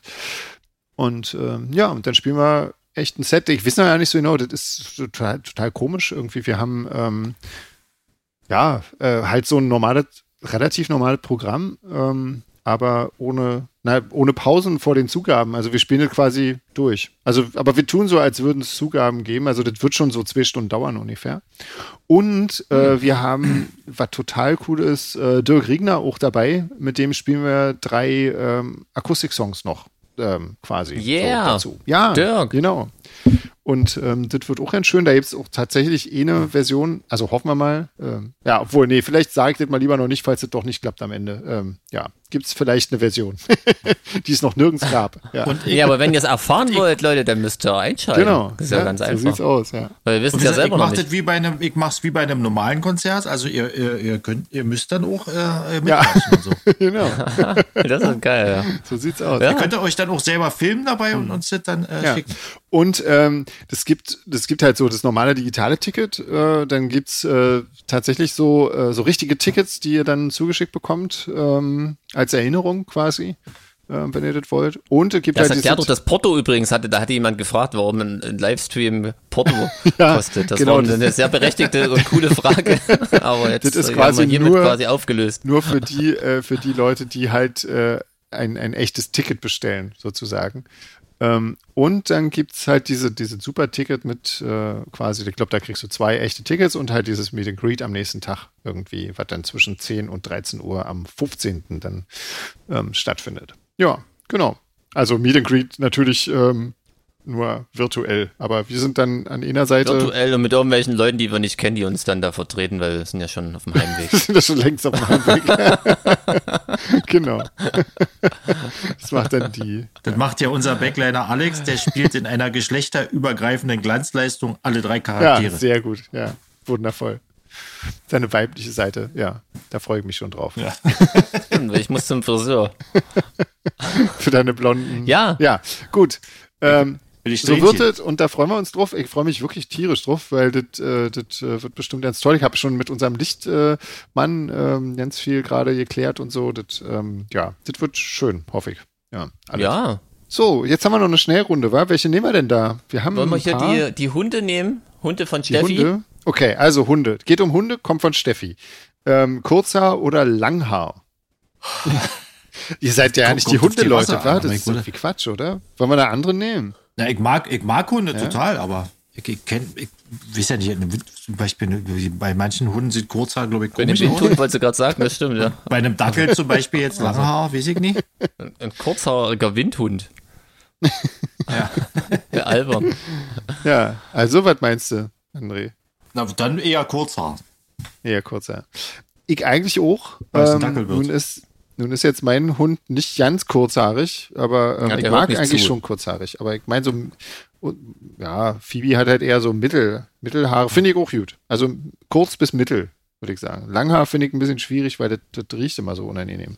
Und ähm, ja, und dann spielen wir echt ein Set. Ich weiß noch ja nicht so genau, das ist total, total komisch irgendwie. Wir haben ähm, ja äh, halt so ein normales, relativ normales Programm. Ähm, aber ohne, na, ohne Pausen vor den Zugaben. Also wir spielen das quasi durch. Also, aber wir tun so, als würden es Zugaben geben. Also das wird schon so zwei Stunden dauern ungefähr. Und äh, wir haben, was total cool ist, äh, Dirk Riegner auch dabei. Mit dem spielen wir drei ähm, Akustik-Songs noch ähm, quasi. Yeah. So dazu. Ja, Dirk. genau. Und ähm, das wird auch ganz schön. Da gibt es auch tatsächlich eine Version, also hoffen wir mal. Ähm, ja, obwohl, nee, vielleicht sage ich das mal lieber noch nicht, falls es doch nicht klappt am Ende. Ähm, ja, gibt es vielleicht eine Version, *laughs* die es noch nirgends gab. Ja, Und, ja aber wenn ihr es erfahren wollt, Leute, dann müsst ihr einschalten. Genau. Das ist ja, ja ganz einfach. So sieht's aus, ja. Weil wir wissen ja selber ich noch nicht. Wie bei einem, ich mach's wie bei einem normalen Konzert. Also ihr, ihr, ihr könnt, ihr müsst dann auch äh, mit ja. und so. *laughs* genau. *laughs* das ist geil, ja. So sieht's aus. Ja. Ihr könnt euch dann auch selber filmen dabei und uns das dann äh, ja. schicken. Und ähm, das gibt, das gibt halt so das normale digitale Ticket. Äh, dann gibt's äh, tatsächlich so, äh, so richtige Tickets, die ihr dann zugeschickt bekommt, ähm, als Erinnerung quasi. Äh, wenn ihr das wollt. Und es gibt das halt erklärt doch das Porto übrigens, hatte, da hatte jemand gefragt, warum ein, ein Livestream Porto *laughs* ja, kostet. Das genau, war eine sehr berechtigte und coole Frage. *laughs* Aber jetzt das ist quasi hiermit nur, quasi aufgelöst. Nur für die, äh, für die Leute, die halt äh, ein, ein echtes Ticket bestellen, sozusagen. Ähm, und dann gibt es halt diese, diese Super-Ticket mit äh, quasi, ich glaube, da kriegst du zwei echte Tickets und halt dieses Meet and Greet am nächsten Tag irgendwie, was dann zwischen 10 und 13 Uhr am 15. dann ähm, stattfindet. Ja, genau. Also Meet and Greet natürlich ähm, nur virtuell. Aber wir sind dann an einer Seite. Virtuell und mit irgendwelchen Leuten, die wir nicht kennen, die uns dann da vertreten, weil wir sind ja schon auf dem Heimweg. wir sind ja schon längst auf dem Heimweg. *laughs* genau. Das macht dann die. Das macht ja unser Backliner Alex, der spielt in einer geschlechterübergreifenden Glanzleistung alle drei Charaktere. Ja, sehr gut. Ja, wundervoll. Seine weibliche Seite, ja, da freue ich mich schon drauf. Ja. ich muss zum Friseur. *laughs* Für deine blonden. Ja. Ja, gut. Ähm, so wird es und da freuen wir uns drauf. Ich freue mich wirklich tierisch drauf, weil das äh, äh, wird bestimmt ganz toll. Ich habe schon mit unserem Lichtmann äh, ähm, ganz viel gerade geklärt und so. Das, ähm, ja, das wird schön, hoffe ich. Ja. Alles. Ja. So, jetzt haben wir noch eine Schnellrunde, wa? Welche nehmen wir denn da? Wir haben Wollen wir hier die, die Hunde nehmen? Hunde von Steffi? Hunde? Okay, also Hunde. Geht um Hunde, kommt von Steffi. Ähm, Kurzhaar oder Langhaar? *laughs* Ihr seid ja nicht die Hundeleute, wa? Das ist irgendwie Quatsch, oder? Wollen wir da andere nehmen? Na, ich mag, ich mag Hunde ja? total, aber ich, ich kenne, ich weiß ja nicht, zum Beispiel bei manchen Hunden sieht Kurzhaar, glaube ich, komisch Bei einem Windhund wolltest du gerade sagen, das stimmt, ja. *laughs* Bei einem Dackel zum Beispiel jetzt Langhaar, weiß ich nicht. Ein, ein kurzhaariger Windhund. ja. *laughs* Der albern. Ja, also was meinst du, André? Na, dann eher Kurzhaar. Eher Kurzhaar. Ich eigentlich auch. Ähm, nun ist nun ist jetzt mein Hund nicht ganz kurzhaarig, aber ähm, ja, ich mag eigentlich zu. schon kurzhaarig. Aber ich meine so, ja, Phoebe hat halt eher so Mittel, Mittelhaare. Finde ich auch gut. Also kurz bis mittel, würde ich sagen. Langhaar finde ich ein bisschen schwierig, weil das, das riecht immer so unangenehm.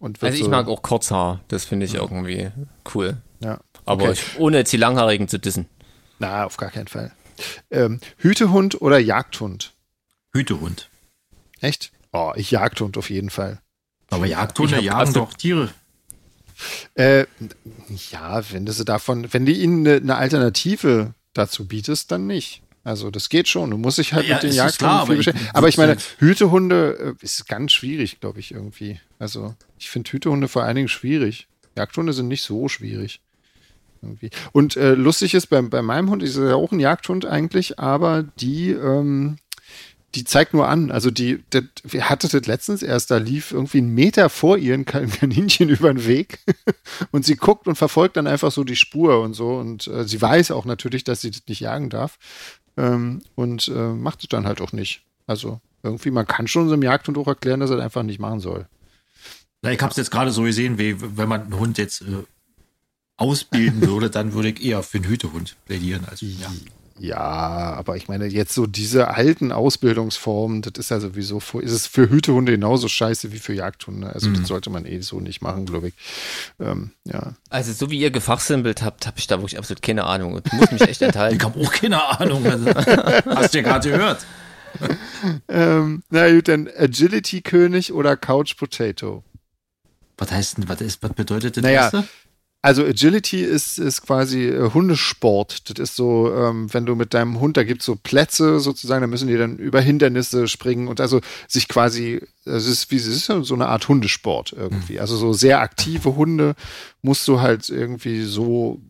also ich so mag auch Kurzhaar. Das finde ich ja. irgendwie cool. Ja. Aber okay. ich, ohne jetzt die Langhaarigen zu dissen. Na, auf gar keinen Fall. Ähm, Hütehund oder Jagdhund? Hütehund. Echt? Oh, ich Jagdhund auf jeden Fall. Aber Jagdhunde jagen doch Tiere. Äh, ja, wenn du sie davon, wenn du ihnen eine, eine, Alternative dazu bietest, dann nicht. Also das geht schon. Du musst dich halt ja, mit den Jagdhunden viel beschäftigen. Aber ich meine, Hütehunde äh, ist ganz schwierig, glaube ich, irgendwie. Also ich finde Hütehunde vor allen Dingen schwierig. Jagdhunde sind nicht so schwierig. Irgendwie. Und äh, lustig ist, bei, bei meinem Hund ist er ja auch ein Jagdhund eigentlich, aber die, ähm, die zeigt nur an. Also die, das, wir hatten das letztens erst, da lief irgendwie ein Meter vor ihr ein Kaninchen *laughs* über den Weg und sie guckt und verfolgt dann einfach so die Spur und so und äh, sie weiß auch natürlich, dass sie das nicht jagen darf ähm, und äh, macht es dann halt auch nicht. Also irgendwie, man kann schon so einem Jagdhund auch erklären, dass er das einfach nicht machen soll. Na, ich habe es jetzt gerade so gesehen, wie wenn man einen Hund jetzt äh, ausbilden würde, dann würde ich eher für einen Hütehund plädieren. Also, ja. Ja, aber ich meine, jetzt so diese alten Ausbildungsformen, das ist ja sowieso, ist es für Hütehunde genauso scheiße wie für Jagdhunde. Also, mhm. das sollte man eh so nicht machen, glaube ich. Ähm, ja. Also, so wie ihr gefachsimpelt habt, habe ich da wirklich absolut keine Ahnung und muss mich echt enthalten. *laughs* ich habe auch keine Ahnung. Also, *laughs* hast du ja gerade gehört. ähm, na gut, dann Agility-König oder Couch Potato? Was heißt denn, was, ist, was bedeutet das? Naja, erste? Also Agility ist, ist quasi äh, Hundesport. Das ist so, ähm, wenn du mit deinem Hund, da gibt es so Plätze sozusagen, da müssen die dann über Hindernisse springen und also sich quasi, es ist wie es ist so eine Art Hundesport irgendwie. Mhm. Also so sehr aktive Hunde musst du halt irgendwie so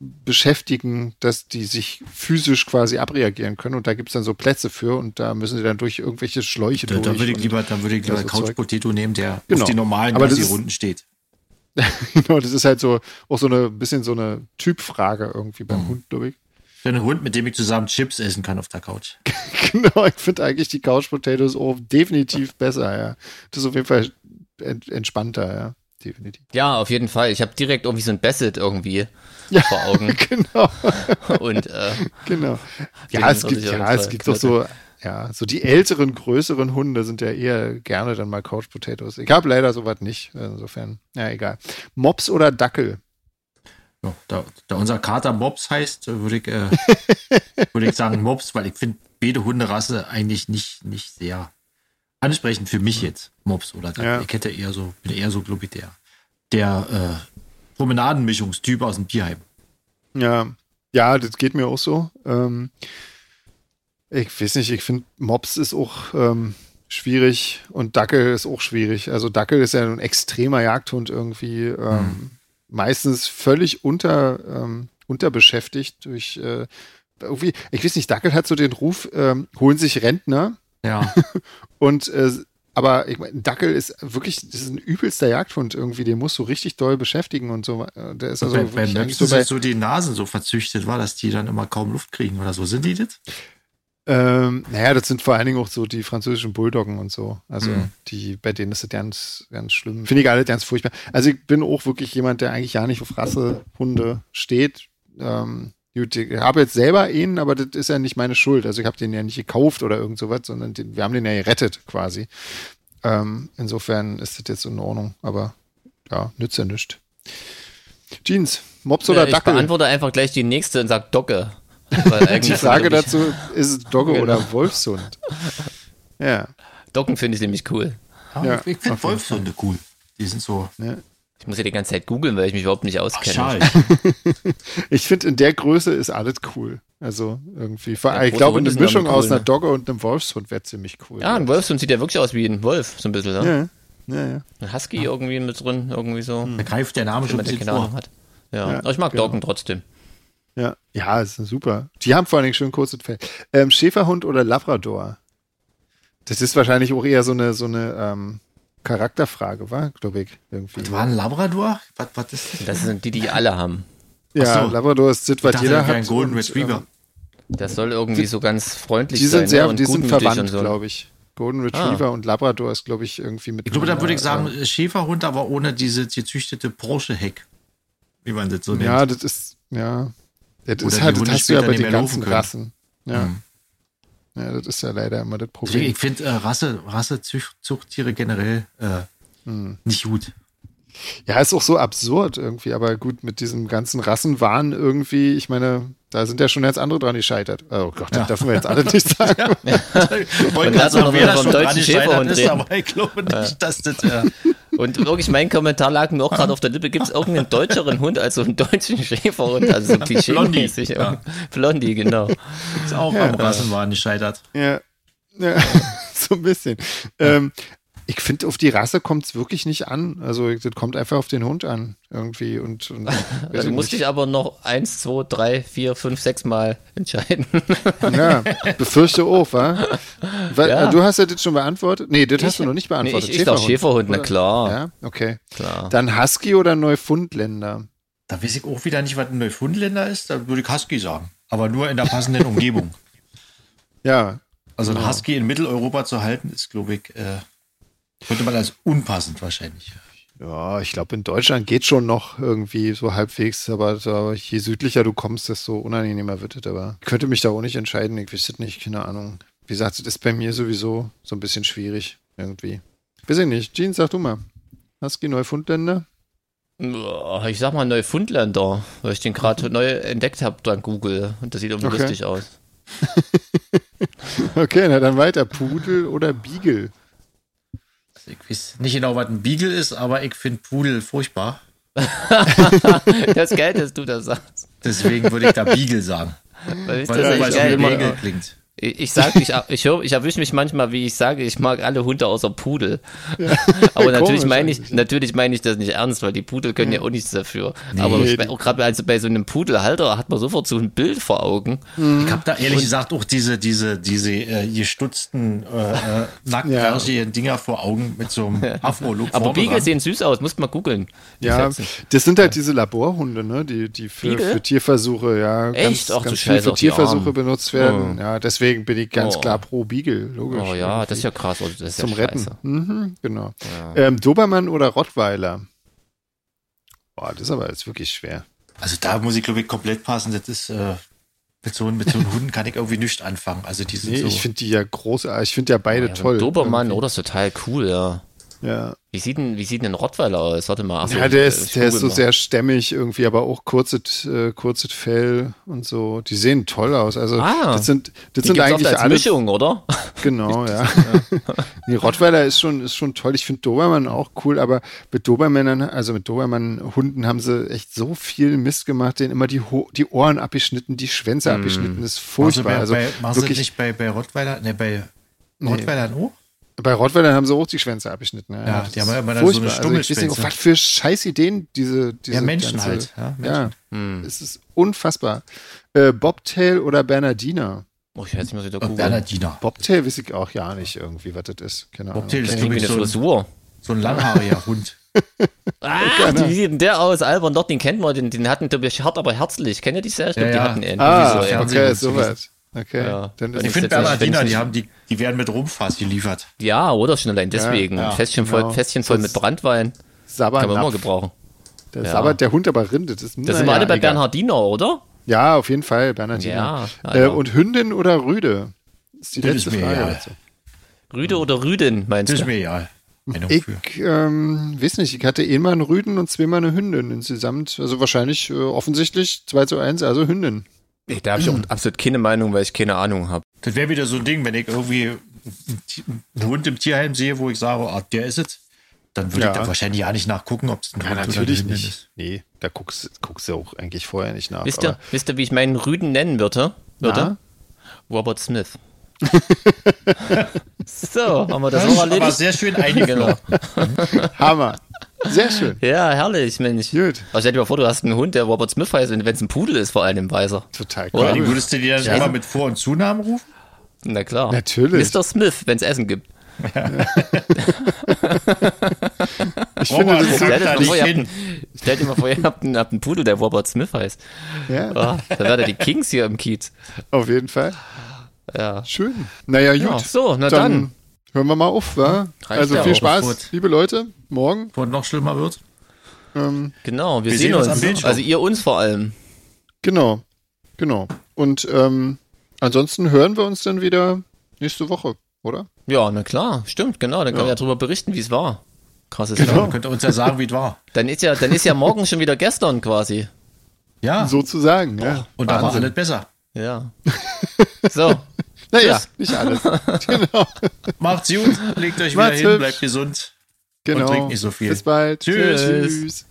beschäftigen, dass die sich physisch quasi abreagieren können und da gibt es dann so Plätze für und da müssen sie dann durch irgendwelche Schläuche da, durch. Da würde ich lieber, da würde ich lieber Couch Potato nehmen, der genau. auf die normalen Aber Runden steht. *laughs* genau, das ist halt so auch so eine bisschen so eine Typfrage irgendwie beim mhm. Hund, glaube ich. So ein Hund, mit dem ich zusammen Chips essen kann auf der Couch. *laughs* genau, ich finde eigentlich die Couch Potatoes auch definitiv besser, ja. Das ist auf jeden Fall entspannter, ja. Definitiv. Ja, auf jeden Fall. Ich habe direkt irgendwie so ein Bassett irgendwie ja, vor Augen. *laughs* genau. Und äh, genau. Ja, es gibt, ja, es gibt doch so ja, so die älteren, größeren Hunde sind ja eher gerne dann mal Couch Potatoes. Ich habe leider sowas nicht. Insofern, ja, egal. Mops oder Dackel? Ja, da, da, unser Kater Mops heißt, würde ich, äh, *laughs* würde ich sagen Mops, weil ich finde beide Hunderasse eigentlich nicht, nicht sehr ansprechend für mich jetzt. Mops oder Dackel. Ja. Ich hätte eher so, bin eher so, glaube ich, der, der äh, Promenadenmischungstyp aus dem Tierheim. Ja, ja, das geht mir auch so. Ähm, ich weiß nicht, ich finde, Mops ist auch ähm, schwierig und Dackel ist auch schwierig. Also Dackel ist ja ein extremer Jagdhund irgendwie. Ähm, hm. Meistens völlig unter, ähm, unterbeschäftigt durch äh, irgendwie, ich weiß nicht, Dackel hat so den Ruf, ähm, holen sich Rentner. Ja. *laughs* und äh, aber ich mein, Dackel ist wirklich, das ist ein übelster Jagdhund irgendwie, den musst du richtig doll beschäftigen und so. Äh, der ist also wenn, wenn Menschen so, so die Nasen so verzüchtet war, dass die dann immer kaum Luft kriegen oder so. Sind die das? Ähm, naja, das sind vor allen Dingen auch so die französischen Bulldoggen und so. Also mhm. die, bei denen ist das ganz, ganz schlimm. Finde ich alle ganz furchtbar. Also ich bin auch wirklich jemand, der eigentlich ja nicht auf Rassehunde steht. Ähm, gut, ich habe jetzt selber ihn, aber das ist ja nicht meine Schuld. Also ich habe den ja nicht gekauft oder irgend sowas, sondern den, wir haben den ja gerettet quasi. Ähm, insofern ist das jetzt in Ordnung, aber ja, nützt ja nichts. Jeans, Mops oder ich Dackel? Ich beantworte einfach gleich die nächste und sag Docke. *laughs* Die Frage dazu, ist es Dogge genau. oder Wolfshund? Ja. Docken finde ich nämlich cool. Ja, ich finde Wolfshunde cool. Die sind so. Ja. Ich muss ja die ganze Zeit googeln, weil ich mich überhaupt nicht auskenne. Ach, *laughs* ich finde, in der Größe ist alles cool. Also irgendwie. Ja, ich glaube, eine Mischung cool, aus einer ne? Dogge und einem Wolfshund wäre ziemlich cool. Ja, ein Wolfshund sieht ja wirklich aus wie ein Wolf, so ein bisschen. Ne? Ja. Ja, ja. Ein Husky ja. irgendwie mit drin, irgendwie so. Da greift der Name schon ein bisschen vor. Hat. Ja. ja, aber ich mag genau. Doggen trotzdem. Ja, ja, ist super. Die haben vor allen Dingen schön kurzes Fell. Ähm, Schäferhund oder Labrador? Das ist wahrscheinlich auch eher so eine, so eine ähm, Charakterfrage, war, glaube ich. Irgendwie. Was war ein Labrador? Was, was ist das? Das sind die, die alle haben. Ja, so. Labrador ist das, was jeder hat. Ein Golden Retriever. Ähm, das soll irgendwie die, so ganz freundlich die sind Sehr, ne? die sind verwandt, so. glaube ich. Golden Retriever ah. und Labrador ist, glaube ich, irgendwie mit. Ich glaube, da würde ich sagen, äh, Schäferhund, aber ohne diese gezüchtete Porsche-Heck. Wie man das so nennt. Ja, das ist, ja. Ja, das, halt, das hast du ja bei den ganzen Rassen. Ja. Mhm. ja, das ist ja leider immer das Problem. Ich finde äh, Rasse, Rassezuchttiere generell äh, mhm. nicht gut. Ja, ist auch so absurd irgendwie, aber gut, mit diesem ganzen Rassenwahn irgendwie, ich meine, da sind ja schon jetzt andere dran gescheitert. Oh Gott, ja. das dürfen wir jetzt alle nicht *laughs* sagen. ja. Ich wollte gerade sagen, wer da schon dran gescheitert ist, aber ich glaube nicht, dass das... Ja. Und wirklich, mein Kommentar lag mir auch gerade auf der Lippe. Gibt es irgendeinen deutscheren Hund als so einen deutschen Schäferhund? Also so *laughs* klischee-mäßig. Ja. Blondie, genau. Ist auch ja. am Rassenwahn gescheitert. Ja, ja. *laughs* so ein bisschen. Ähm, ich finde, auf die Rasse kommt es wirklich nicht an. Also das kommt einfach auf den Hund an irgendwie. Und, und *laughs* also du musst dich aber noch eins, zwei, drei, vier, fünf, sechs Mal entscheiden. *laughs* Ja, befürchte auch, wa? Weil, ja. Du hast ja das schon beantwortet. Nee, das ich, hast du noch nicht beantwortet. Nee, ich, ich Schäferhund, Schäferhund, na klar. Ja, okay. Klar. Dann Husky oder Neufundländer? Da weiß ich auch wieder nicht, was ein Neufundländer ist. Da würde ich Husky sagen. Aber nur in der passenden Umgebung. *laughs* Ja. Also ein genau. Husky in Mitteleuropa zu halten, ist, glaube ich, äh, könnte man als unpassend wahrscheinlich. Ja, ich glaube, in Deutschland geht schon noch irgendwie so halbwegs, aber, aber je südlicher du kommst, desto unangenehmer wird es. Aber ich könnte mich da auch nicht entscheiden, ich wüsste nicht, keine Ahnung. Wie gesagt, das ist bei mir sowieso so ein bisschen schwierig irgendwie. Weiß ich nicht. Jean, sag du mal. Husky Neufundländer? Ich sag mal Neufundländer, weil ich den gerade neu entdeckt habe dann Google und das sieht irgendwie okay. lustig aus. *laughs* okay, na dann weiter. Pudel oder Beagle? Ich weiß nicht genau, was ein Beagle ist, aber ich finde Pudel furchtbar. *laughs* das ist geil, dass du das sagst. Deswegen würde ich da Beagle sagen. Weil, weil das, das geil, Regel klingt. Ich, ich sage, ich, *laughs* ich, ich erwische mich manchmal, wie ich sage, ich mag alle Hunde außer Pudel. Ja. *laughs* Aber *laughs* natürlich meine ich, natürlich meine ich das nicht ernst, weil die Pudel können ja, ja auch nichts dafür. Nee. Aber gerade also bei so einem Pudelhalter hat man sofort so ein Bild vor Augen. Ich habe da ehrlich Und, gesagt auch diese, diese, diese äh, gestutzten äh, äh nacktärgigen Dinger vor Augen mit so einem Afro-Look. Aber Beagle sehen süß aus, musst mal googeln. Ja, das sind halt diese Laborhunde, ne, die, die für, für Tierversuche, ja, Echt? ganz, ganz viel für Tierversuche benutzt werden. Oh. Ja, deswegen deswegen bin ich ganz oh. klar pro Beagle, logisch. Oh ja, irgendwie. das ist ja krass. Also das ist Zum ja Retten. Mhm, genau. Ja. Ähm, Dobermann oder Rottweiler? Boah, das ist aber jetzt wirklich schwer. Also da muss ich, glaube ich, komplett passen. Das ist, äh, mit so, mit so einem Hunden kann ich irgendwie nichts anfangen. Also die sind nee, so ich finde die ja großartig. Ich finde ja beide oh, ja, toll. Dobermann, irgendwie. oh, das ist total cool, ja. Ja. Wie sieht denn, wie sieht denn ein Rottweiler aus? Warte mal. Achso, ja, der ist, der ist so mal. sehr stämmig irgendwie, aber auch kurzes, äh, kurzes Fell und so. Die sehen toll aus. Also, ah, das sind, das sind eigentlich als alle. Mischung, oder? Genau, *laughs* ja. die *laughs* Rottweiler ist schon, ist schon toll. Ich finde Dobermann auch cool, aber mit Dobermännern, also mit Dobermann-Hunden haben sie echt so viel Mist gemacht, denen immer die, die Ohren abgeschnitten, die Schwänze mm. abgeschnitten. Das ist furchtbar. Also, bei, also, wirklich, nicht bei, bei Rottweiler, ne, bei Rottweilern nee. auch? Bei Rottweilern haben sie auch die Schwänze abgeschnitten. Ja, ja die haben immer dann so eine Stummelschwänze. Also was für scheiß Ideen diese, diese Ja, Menschen ganze, halt. Ja, Menschen. ja hm. es ist unfassbar. Äh, Bobtail oder Bernardiner? Oh, ich hätte mal wieder googeln. Bernardiner. Bobtail weiß ich auch ja nicht irgendwie, was das ist. Keine Bobtail Ahnung. ist irgendwie eine Frisur. So ein langhaariger *laughs* Hund. ah, wie sieht denn der aus? Albern, dort, den kennt man, den, den hatten, glaube ich, hart, aber herzlich. Kennt ihr die Serie? Ich glaube, ja, die hatten irgendwie ah, so. Okay, sowas. Okay. Ja. Dann ich finde Bernardiner, die haben die, die werden mit Rumfass geliefert. Ja, oder schon allein deswegen. Ja, ja, Fässchen, voll, genau. Fässchen voll mit Brandwein. Sabber Kann man immer gebrauchen. Der ja. der Hund aber rindet. Das, das sind wir alle bei egal. Bernhardiner, oder? Ja, auf jeden Fall, Bernhardiner. Ja, äh, und Hündin oder Rüde? Das ist die das letzte ist Frage. Dazu. Rüde oder Rüden, meinst das du? Das ist mir egal. Ich ähm, weiß nicht, ich hatte einmal einen Rüden und zweimal eine Hündin insgesamt. Also wahrscheinlich äh, offensichtlich 2 zu 1, also Hündin. Da habe ich auch absolut keine Meinung, weil ich keine Ahnung habe. Das wäre wieder so ein Ding, wenn ich irgendwie einen Hund im Tierheim sehe, wo ich sage, ah, der ist es, dann würde ja. ich da wahrscheinlich ja nicht nachgucken, ob es ein Hund ja, natürlich nicht. ist. Nee, da guckst, guckst du auch eigentlich vorher nicht nach. Wisst ihr, wisst ihr wie ich meinen Rüden nennen würde? würde? Robert Smith. *laughs* so, haben wir das auch erledigt. Aber sehr schön einige genau. Hammer. Sehr schön. Ja, herrlich, Mensch. Gut. Aber stell dir mal vor, du hast einen Hund, der Robert Smith heißt, und wenn es ein Pudel ist, vor allem weißer. Total cool. Oder? Würdest du dir dann ja. immer mit Vor- und Zunamen rufen? Na klar. Natürlich. Mr. Smith, wenn es Essen gibt. Ja. ich finde, das stell, dir mal vor, ihr habt, stell dir mal vor, ihr habt einen, habt einen Pudel, der Robert Smith heißt. Ja. Oh, dann wäre die Kings hier im Kiez. Auf jeden Fall. Ja. Schön. Naja, gut. Ja, so, na dann. dann. Hören wir mal auf, wa? also viel Spaß, liebe Leute. Morgen. Wo noch schlimmer wird. Ähm, genau, wir, wir sehen, uns. uns also ihr uns vor allem. Genau, genau. Und ähm, ansonsten hören wir uns dann wieder nächste Woche, oder? Ja, na klar, stimmt, genau. Dann können ja. wir ja darüber berichten, wie es war. Krasses genau. Jahr. Könnt ihr uns ja sagen, wie es war. Dann ist ja, dann ist ja morgen schon wieder gestern quasi. Ja. Sozusagen, ja. Und da war alles besser. Ja. *laughs* So. Naja, nicht alles. *laughs* genau. Macht's gut, legt euch Macht's wieder hin, hübsch. bleibt gesund. Genau. Und trinkt nicht so viel. Bis bald. Tschüss. Tschüss.